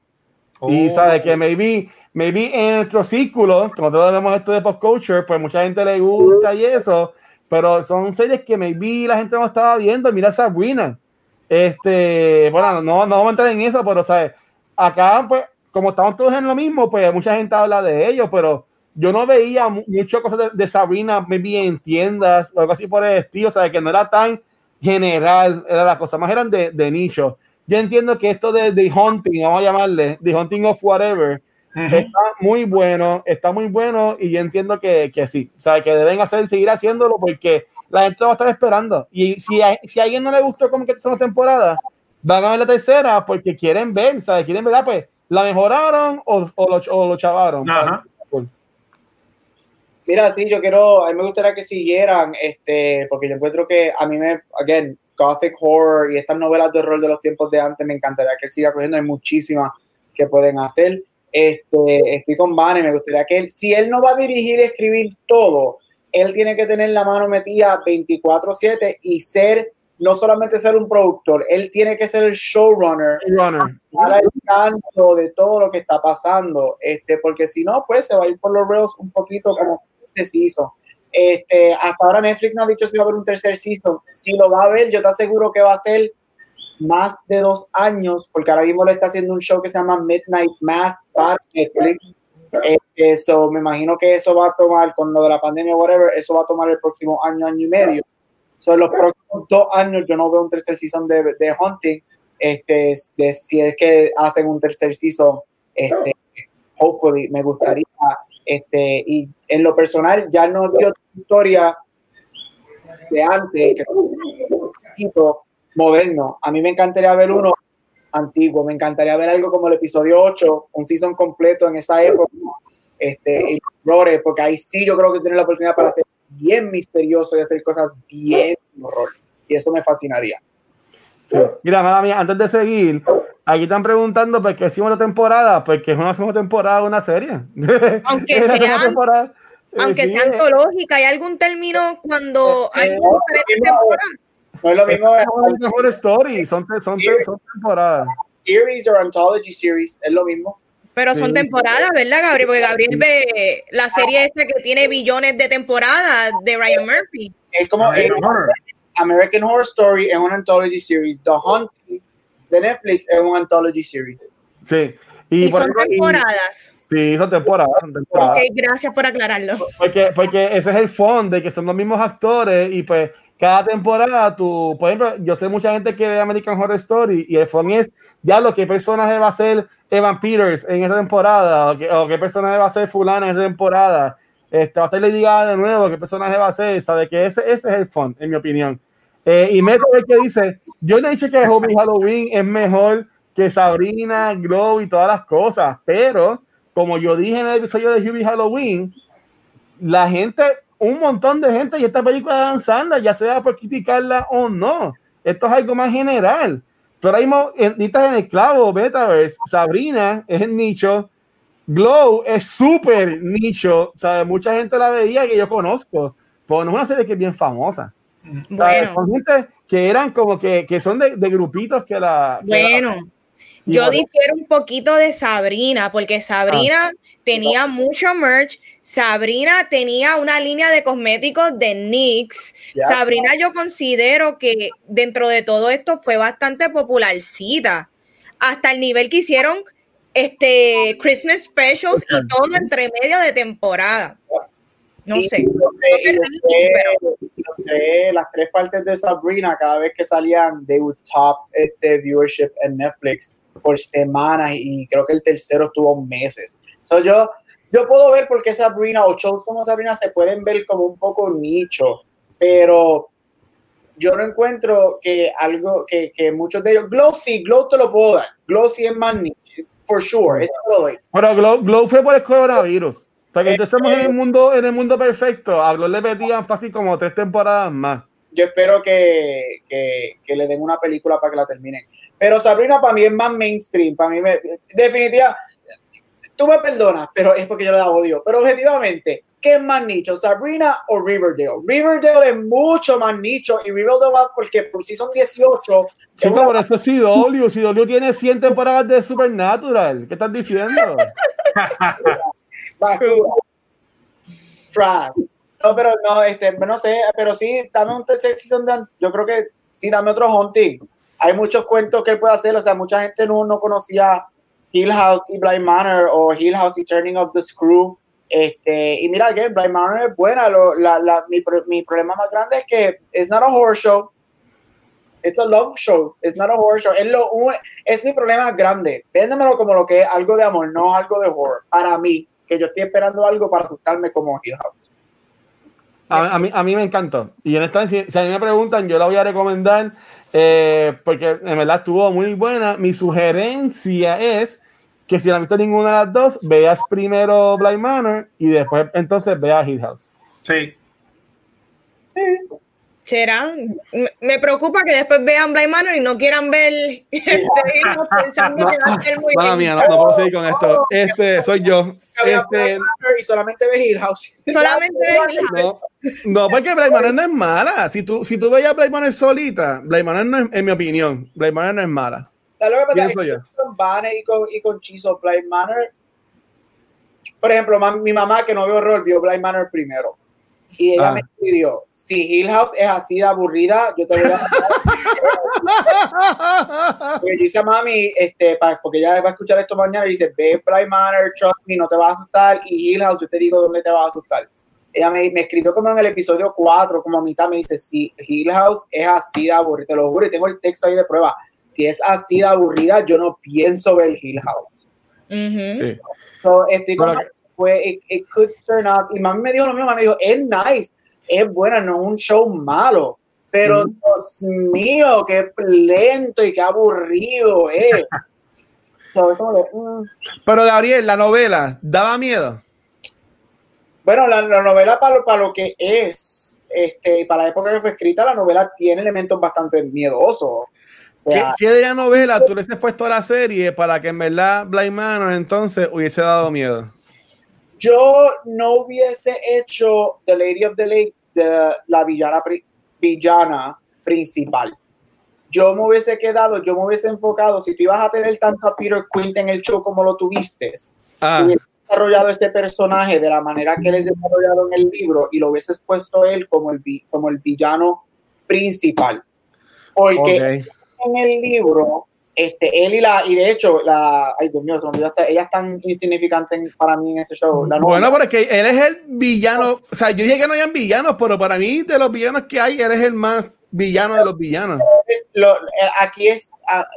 Oh. Y sabe que maybe, maybe en nuestro círculo, como todos vemos esto de pop culture, pues mucha gente le gusta y eso, pero son series que maybe la gente no estaba viendo. Mira Sabrina. Este, bueno, no, no vamos a entrar en eso, pero sabes, acá, pues, como estamos todos en lo mismo, pues mucha gente habla de ellos, pero yo no veía muchas cosas de, de, Sabrina, maybe en tiendas o algo así por el estilo, o que no era tan general, era la cosa, más eran de, de nicho. Yo entiendo que esto de The Hunting, vamos a llamarle, The Hunting of Whatever, uh -huh. está muy bueno, está muy bueno y yo entiendo que, que sí, o sea, que deben hacer, seguir haciéndolo porque la gente lo va a estar esperando. Y si a, si a alguien no le gustó como que esta temporada, van a ver la tercera porque quieren ver, ¿sabes? Quieren ver, ah, pues, ¿la mejoraron o, o, lo, o lo chavaron? Ajá. Mira, sí, yo quiero, a mí me gustaría que siguieran, este, porque yo encuentro que a mí me, again, Gothic Horror y estas novelas de horror de los tiempos de antes, me encantaría que él siga cogiendo, hay muchísimas que pueden hacer. Este, estoy con Vane, me gustaría que él, si él no va a dirigir y escribir todo, él tiene que tener la mano metida 24/7 y ser, no solamente ser un productor, él tiene que ser el showrunner, para el canto de todo lo que está pasando, este, porque si no, pues se va a ir por los rails un poquito como se hizo. Este, hasta ahora Netflix no ha dicho si va a haber un tercer season. Si lo va a haber, yo te aseguro que va a ser más de dos años, porque ahora mismo le está haciendo un show que se llama Midnight Mass para Netflix. Eso, eh, me imagino que eso va a tomar, con lo de la pandemia, whatever, eso va a tomar el próximo año, año y medio. So, en los próximos dos años yo no veo un tercer season de, de Hunting. Este, de, si es que hacen un tercer season, este, hopefully, me gustaría. Este, y en lo personal, ya no dio historia de antes, que moderno. A mí me encantaría ver uno antiguo. Me encantaría ver algo como el episodio 8, un season completo en esa época, este, y porque ahí sí yo creo que tiene la oportunidad para ser bien misterioso y hacer cosas bien horror. Y eso me fascinaría. Sí. Mira, mala mía, antes de seguir, aquí están preguntando por qué hicimos la temporada, porque es una segunda temporada de una serie. Aunque sea, temporada. Aunque sí, sea antológica, ¿hay algún término cuando hay no, temporadas? No es lo mismo. Es mejor story, son, son, son temporadas. Series o anthology series, es lo mismo. Pero son sí. temporadas, ¿verdad, Gabriel? Porque Gabriel ve la serie esta que tiene billones de temporadas de Ryan Murphy. Es como American Horror Story es una anthology series. The Hunting de Netflix es una anthology series. Sí. Y, y son temporadas. Y, sí, son temporadas, son temporadas. Ok, gracias por aclararlo. Porque, porque ese es el fondo de que son los mismos actores y pues cada temporada tú, por ejemplo, yo sé mucha gente que ve American Horror Story y el fondo es ya lo que personaje va a ser Evan Peters en esta temporada o, que, o qué personaje va a ser fulana en esta temporada. Este, va a estar Lady Gaga de nuevo, qué personaje va a ser, sabe que ese, ese es el fondo, en mi opinión. Eh, y Meto el que dice, yo le he dicho que Hobby Halloween es mejor que Sabrina, Glow y todas las cosas, pero como yo dije en el episodio de Hubie Halloween, la gente, un montón de gente y esta película de Dan Sandler, ya sea por criticarla o no, esto es algo más general. Pero ahora mismo, estás en el clavo, Metaverse, Sabrina es el nicho, Glow es súper nicho, ¿sabes? Mucha gente la veía que yo conozco, pero no es una serie que es bien famosa. Bueno. Con gente que eran como que, que son de, de, grupitos que la. Que bueno. La, yo difiero un poquito de Sabrina, porque Sabrina ah. tenía mucho merch. Sabrina tenía una línea de cosméticos de NYX. Yeah. Sabrina, yo considero que dentro de todo esto fue bastante popularcita. Hasta el nivel que hicieron este Christmas specials y todo entre medio de temporada. No Y sé. los No tres- te los reíste, tres- los tres- las tres partes de Sabrina, cada vez que salían, they would top este viewership en Netflix por semanas y creo que el tercero estuvo meses. So yo, yo puedo ver por qué Sabrina o shows como Sabrina se pueden ver como un poco nicho, pero yo no encuentro que algo que, que muchos de ellos, Glow sí, Glow te lo puedo dar, Glow sí es más niche, for sure, eso lo doy. Pero Glow, Glow fue por el coronavirus. O sea, que Eh, entonces estamos en el mundo, en el mundo perfecto. A Glow le metían fácil como tres temporadas más. yo espero que, que, que le den una película para que la terminen. Pero Sabrina para mí es más mainstream, para mí me, definitiva, tú me perdonas, pero es porque yo la odio. Pero objetivamente, ¿qué es más nicho, Sabrina o Riverdale? Riverdale es mucho más nicho y Riverdale va porque por si son 18. es Chico, una- por eso es CW. CW tiene 100 temporadas de Supernatural. ¿Qué estás diciendo? Trash. No, pero no, este, no sé, pero sí, dame un tercer season de, yo creo que sí, dame otro hunting. Hay muchos cuentos que él puede hacer, o sea, mucha gente no, no conocía Hill House y Blind Manor o Hill House y Turning of the Screw. Este, y mira que Blind Manor es buena, lo, la, la, mi, mi problema más grande es que it's not a horror show, it's a love show, it's not a horror show. Es, lo, es mi problema grande. Véndemelo como lo que es algo de amor, no algo de horror. Para mí, que yo estoy esperando algo para asustarme como Hill House. A, a mí, a mí me encantó. Y en esta, si, si a mí me preguntan, yo la voy a recomendar eh, porque en verdad estuvo muy buena. Mi sugerencia es que si no has visto ninguna de las dos, veas primero Blind Manor y después entonces veas Hill House. Sí. Chera, me- me preocupa que después vean Blind Manor y no quieran ver este video pensando que va a ser muy Mala mía, no, no puedo seguir con esto. Este, soy yo. Este, y solamente ves Hill House. Solamente ves Hill no, no, porque Blind Manor no es mala. Si tú, si tú veías Blind Manor solita, Blind Manor no es, en mi opinión, Blind Manor no es mala. ¿Sabes lo que pasa? Pienso Es yo. que Con Vane y con, y con Chizo, Blind Manor. Por ejemplo, ma- mi mamá que no vio horror vio Blind Manor primero. Y ella Ah. me escribió: Si Hill House es así de aburrida, yo te voy a. Porque dice mami, este, pa- porque ella va a escuchar esto mañana y dice: Ve Blind Manor, trust me, no te vas a asustar. Y Hill House, yo te digo dónde te vas a asustar. Ella me, me escribió como en el episodio 4, como a mitad, me dice: Si Hill House es así de aburrida, te lo juro, y tengo el texto ahí de prueba. Si es así de aburrida, yo no pienso ver Hill House. Sí. So, estoy con Bueno, fue, it, it could turn out. Y mami me dijo lo mismo, mami me dijo, es nice, es buena, no es un show malo. Pero. Dios mío, qué lento y qué aburrido es. So, como de, mm. Pero Gabriel, la novela, ¿daba miedo? Bueno, la, la novela para lo, para lo que es, este, para la época que fue escrita, la novela tiene elementos bastante miedosos. O ¿Qué, sea, qué de la novela tú le has puesto a la serie para que en verdad Blind Manor entonces hubiese dado miedo? yo no hubiese hecho The Lady of the Lake de la villana, villana principal. Yo me hubiese quedado, yo me hubiese enfocado, si tú ibas a tener tanto a Peter Quint en el show como lo tuviste, Ah, hubiese desarrollado este personaje de la manera que él es desarrollado en el libro y lo hubieses puesto él como el, como el villano principal. Porque ok. en el libro, este, él y la, y de hecho, la, ay Dios mío, ella es tan insignificante para mí en ese show. La. Bueno, porque él es el villano. O sea, yo dije que no hayan villanos, pero para mí, de los villanos que hay, él es el más villano de los villanos. es- lo- eh, aquí es, ah,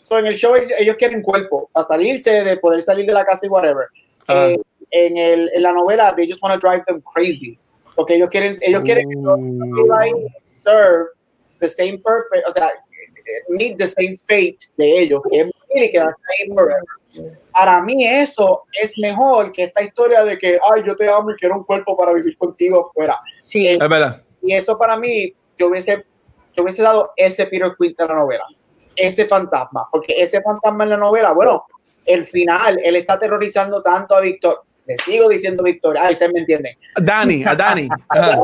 so, en el show ellos ellos quieren cuerpo, para salirse, de poder salir de la casa y whatever. Ah. Eh, en, el, en la novela, they just want to drive them crazy, porque ellos quieren, ellos quieren que y serve the same purpose, o sea, eh, meet the same fate de ellos, que es y ahí forever. Para mí eso es mejor que esta historia de que, ay, yo te amo y quiero un cuerpo para vivir contigo fuera. Sí. Es verdad. Y eso para mí, yo hubiese, yo hubiese dado ese Peter Quint de la novela, ese fantasma, porque ese fantasma en la novela, bueno, el final, él está aterrorizando tanto a Víctor, le sigo diciendo Victoria, ah, ustedes me entienden, Dani, a Dani. Ajá.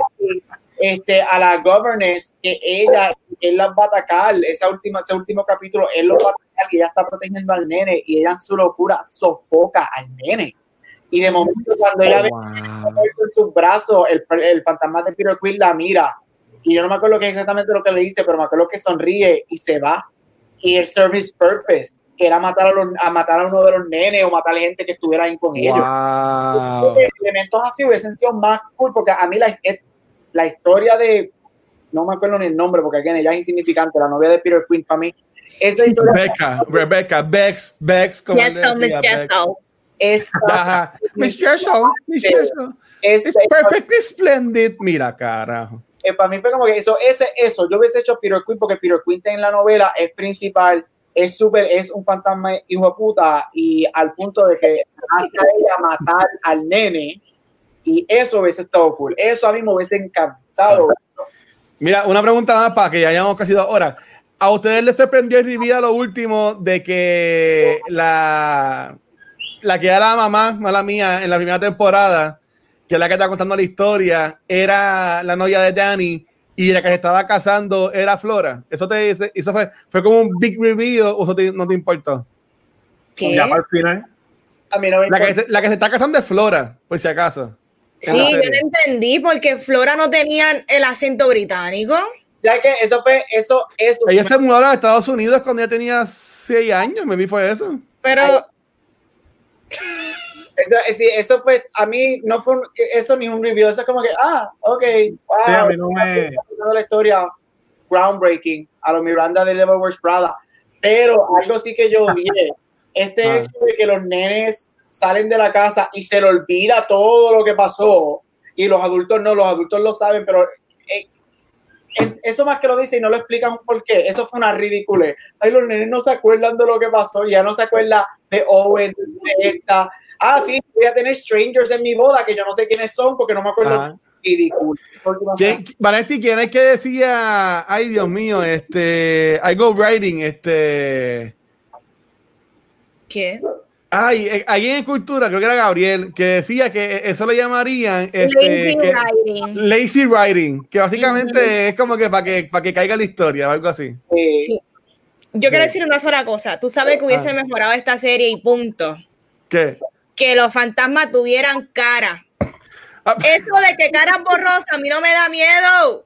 este, a la governess, que ella, él las va a atacar, esa última, ese último capítulo, él los va a atacar y ella está protegiendo al nene y ella en su locura sofoca al nene. Y de momento cuando ella ve Wow. en sus brazos, el, el fantasma de Peter Quill la mira. Y yo no me acuerdo qué es exactamente lo que le dice, pero me acuerdo que sonríe y se va. Y el service purpose, que era matar a, los, a matar a uno de los nenes o matar a gente que estuviera ahí con ellos. Wow. Elementos así hubiesen sido más cool, porque a mí la, la historia de, no me acuerdo ni el nombre, porque aquí ella es insignificante, la novia de Peter Quinn para mí. Esa historia Rebecca, Rebecca, Bex, Bex, como Yes, so Miss Jessel. Miss Jessel, Miss Jessel. es- It's perfectly splendid. Mira, carajo. Eh, para mí fue como que eso, ese, eso, yo hubiese hecho Peter Quinn porque Peter Quinn en la novela es principal, es súper, es un fantasma hijo de puta y al punto de que hace a ella matar al nene y eso hubiese estado cool, eso a mí me hubiese encantado. Mira, una pregunta más para que ya hayamos casi dos horas. ¿A ustedes les sorprendió el reveal a lo último de que la, la que era la mamá, mala mía, en la primera temporada, que es la que está contando la historia, era la novia de Danny y la que se estaba casando era Flora? ¿Eso, te, eso fue, fue como un big reveal o eso te- no te importó? ¿Qué? Ya para el final. A mí no me La que, se- la que se está casando es Flora, por si acaso. Sí, yo no entendí porque Flora no tenía el acento británico. Ya que eso fue, eso, eso. Ella se mudaron a Estados Unidos cuando ella tenía 6 años, me vi fue eso. Pero Ay. Eso, eso fue, a mí no fue eso ni un review, eso es como que, ah, ok, wow, Sí, a mí no me- la historia groundbreaking a lo Miranda de Devil Wears Prada, pero algo sí que yo odié, este Ah. hecho de que los nenes salen de la casa y se le olvida todo lo que pasó y los adultos no, los adultos lo saben, pero eh, eso más que lo dice y no lo explican por qué, eso fue una ridícula. Ay, los nenes no se acuerdan de lo que pasó, ya no se acuerda de Owen, de esta. Ah, sí, voy a tener strangers en mi boda que yo no sé quiénes son porque no me acuerdo. Ajá. ¿Quién, Vanetti, ¿quién es que decía, ay Dios mío, este, I go writing, este, ¿qué? ay, eh, alguien en cultura, creo que era Gabriel, que decía que eso le llamarían, este, Lazy que- writing. lazy writing, que básicamente es como que para que, para que caiga la historia o algo así. Sí. Yo quiero decir una sola cosa. Tú sabes que hubiese Ah. mejorado esta serie y punto. ¿Qué? Que los fantasmas tuvieran cara. Ah, Eso de que cara borrosa a mí no me da miedo.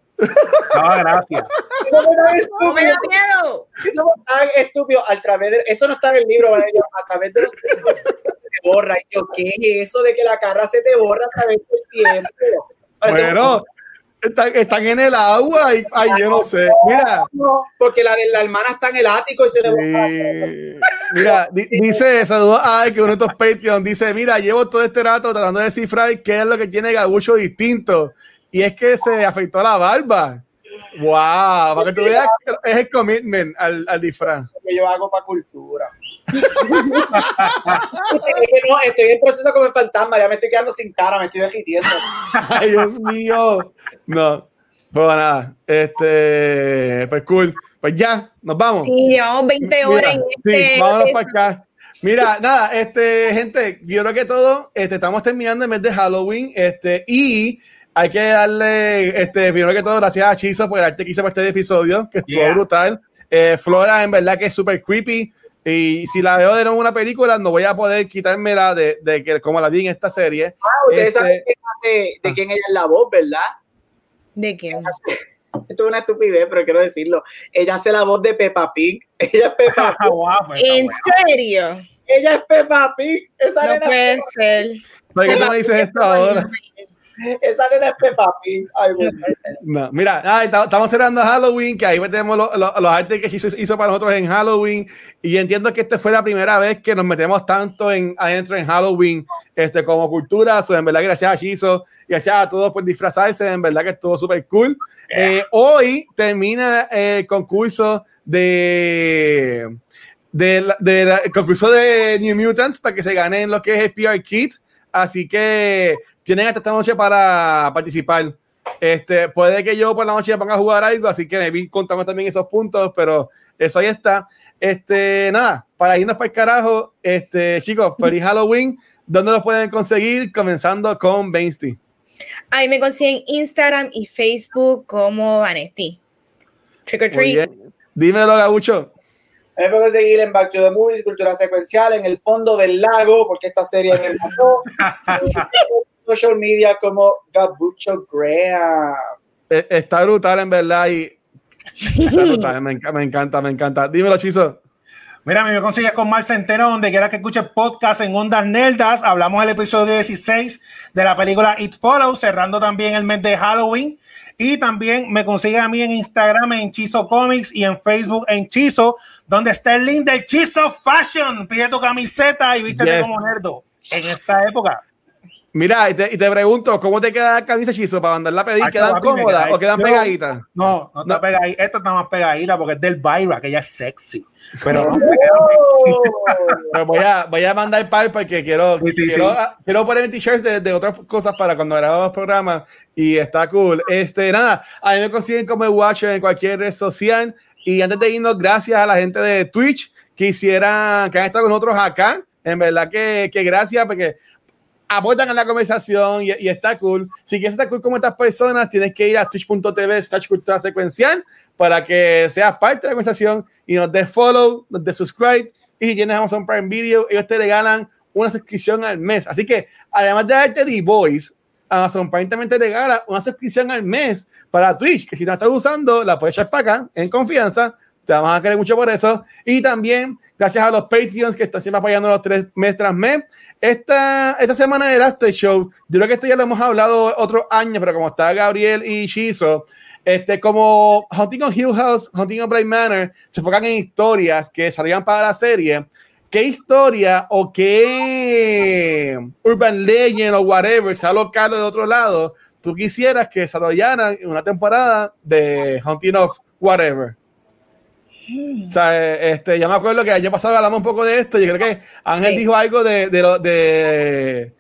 Ah, gracias. Eso no es No me da miedo. Eso no es tan estúpido. A través de, eso no está en el libro, ¿vale? a través de los tiempos se borra. Y yo, ¿qué es eso de que la cara se te borra a través del tiempo? Parece Bueno, están, están en el agua y, ay, yo no sé, mira. Porque la de la hermana está en el ático y se le. Sí. Mira, di- dice, saludos a que uno de estos Patreon dice, mira, llevo todo este rato tratando de descifrar qué es lo que tiene Gabucho distinto. Y es que se afeitó la barba. Wow, para que tú veas, es el commitment al, al disfraz. que yo hago para cultura. No, estoy en proceso como el fantasma, ya me estoy quedando sin cara, me estoy derritiendo. Ay, Dios mío. No, pues nada, este, pues cool. Pues ya, nos vamos. Sí, llevamos 20 Mira, horas en sí, este. vámonos para acá. Mira, nada, este, gente, yo creo que todo, este, estamos terminando el mes de Halloween, este, y hay que darle, este, primero que todo, gracias a Chizo por el arte que hizo para este episodio, que estuvo Yeah. brutal. Eh, Flora, en verdad que es súper creepy, y si la veo de nuevo en una película, no voy a poder quitármela de, de que como la vi en esta serie. Ah, ustedes Este- saben de quién ella es la voz, ¿verdad? ¿De quién? Esto es una estupidez, pero quiero decirlo. Ella hace la voz de Peppa Pig. Ella es Peppa Ah, guau, pues, ¿En serio? Ella es Peppa Pig. Esa, No puede ser. ¿Por qué tú me dices esto ahora? Esa nena es Peppa Pig. Ay. No, mira, está- estamos cerrando Halloween, que ahí tenemos lo- lo- los artes que hizo, hizo para nosotros en Halloween. Y entiendo que esta fue la primera vez que nos metemos tanto en, adentro en Halloween este, como cultura. So, en verdad, gracias a Chizo y gracias a todos por disfrazarse. En verdad que estuvo súper cool. Eh, hoy termina el concurso de, de, la- de concurso de New Mutants para que se ganen lo que es el PR Kit. Así que tienen hasta esta noche para participar. Este, puede que yo por la noche ponga a jugar algo, así que me vi contando también esos puntos, pero eso ahí está. Este, nada, para irnos para el carajo, este, chicos, feliz Halloween. ¿Dónde lo pueden conseguir? Comenzando con Bainsty. Ahí me consiguen Instagram y Facebook como Vanesti. Trick or treat. Dímelo, Gabucho. Me puedo seguir en Back to the Movies, Cultura Secuencial, en el fondo del lago, porque esta serie me mató. social media como Gabucho Graham. Eh, Está brutal, en verdad. Y me, me encanta, me encanta. Dímelo, Chizo. Mira, me consigues con Mar Centeno, donde quiera que escuches podcast en Ondas Nerdas. Hablamos del episodio 16 de la película It Follows, cerrando también el mes de Halloween. Y también me consigues a mí en Instagram en Chizo Comics y en Facebook en Chizo, donde está el link de Chizo Fashion. Pide tu camiseta y vístete como nerdo en esta época. Mira, y te, y te, pregunto, ¿cómo te queda la camisa hechizo para mandarla a pedir? ¿Quedan cómodas o quedan pegaditas? No, no está pegadita. Esta está más pegadita porque es del Byra, que ella es sexy. Pero, Pero voy, a, voy a mandar par porque quiero, sí, quiero, sí. quiero, poner t-shirts de, de, otras cosas para cuando grabamos programas y está cool. Este, nada, a mí me consiguen como el Watcher en cualquier red social. Y antes de irnos, gracias a la gente de Twitch que hicieran, que han estado con nosotros acá. En verdad que, que gracias porque apoyan en la conversación y, y, está cool. Si quieres estar cool como estas personas, tienes que ir a twitch.tv slash cultura secuencial para que seas parte de la conversación y nos des follow, nos des subscribe. Y si tienes Amazon Prime Video, ellos te regalan una suscripción al mes. Así que, además de darte The Voice, Amazon Prime también te regala una suscripción al mes para Twitch, que si no estás usando, la puedes echar para acá en confianza. Te vamos a querer mucho por eso. Y también, gracias a los Patreons que están siempre apoyando los tres mes tras mes. Esta, esta semana del After Show, yo creo que esto ya lo hemos hablado otros años, pero como está Gabriel y Shizo, este, como Hunting on Hill House, Hunting on Bright Manor, se enfocan en historias que salían para la serie. ¿Qué historia o qué urban legend o whatever, sea local o de otro lado, tú quisieras que desarrollaran en una temporada de Hunting of Whatever? O sea, este, ya me acuerdo que año pasado hablamos un poco de esto. Yo creo que Ángel sí. dijo algo de, de, lo, de,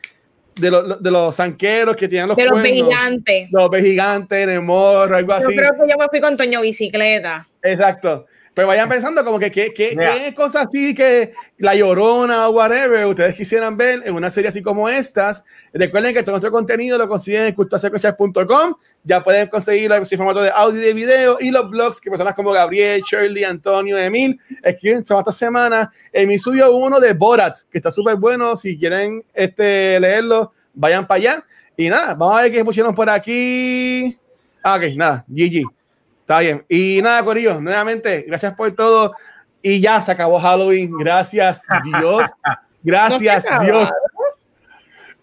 de, lo, de, los zanqueros que tienen los De los gigantes. Los gigantes, Nemor, algo así. Yo creo que yo me fui con Toño Bicicleta. Exacto. Pero vayan pensando como que qué que, que cosas así que La Llorona o whatever ustedes quisieran ver en una serie así como estas. Recuerden que todo nuestro contenido lo consiguen en culturasecuencial.com. Ya pueden conseguirlo en formato de audio y de video y los blogs que personas como Gabriel, Shirley, Antonio, Emil escriben esta semana. Mi suyo uno de Borat, que está súper bueno. Si quieren este, leerlo, vayan para allá. Y nada, vamos a ver qué pusieron por aquí. Ah, ok, nada, GG. Está bien. Y nada, Corillo, nuevamente, gracias por todo. Y ya se acabó Halloween. Gracias, Dios. Gracias, no Dios.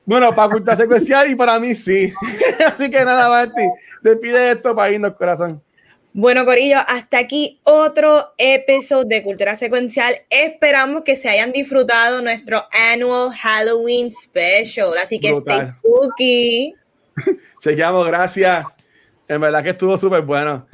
Bueno, para Cultura Secuencial y para mí sí. Así que nada, Marti, despide esto para irnos, corazón. Bueno, Corillo, hasta aquí otro episodio de Cultura Secuencial. Esperamos que se hayan disfrutado nuestro annual Halloween special. Así que Brutal. stay spooky. Se llama, gracias. En verdad que estuvo súper bueno.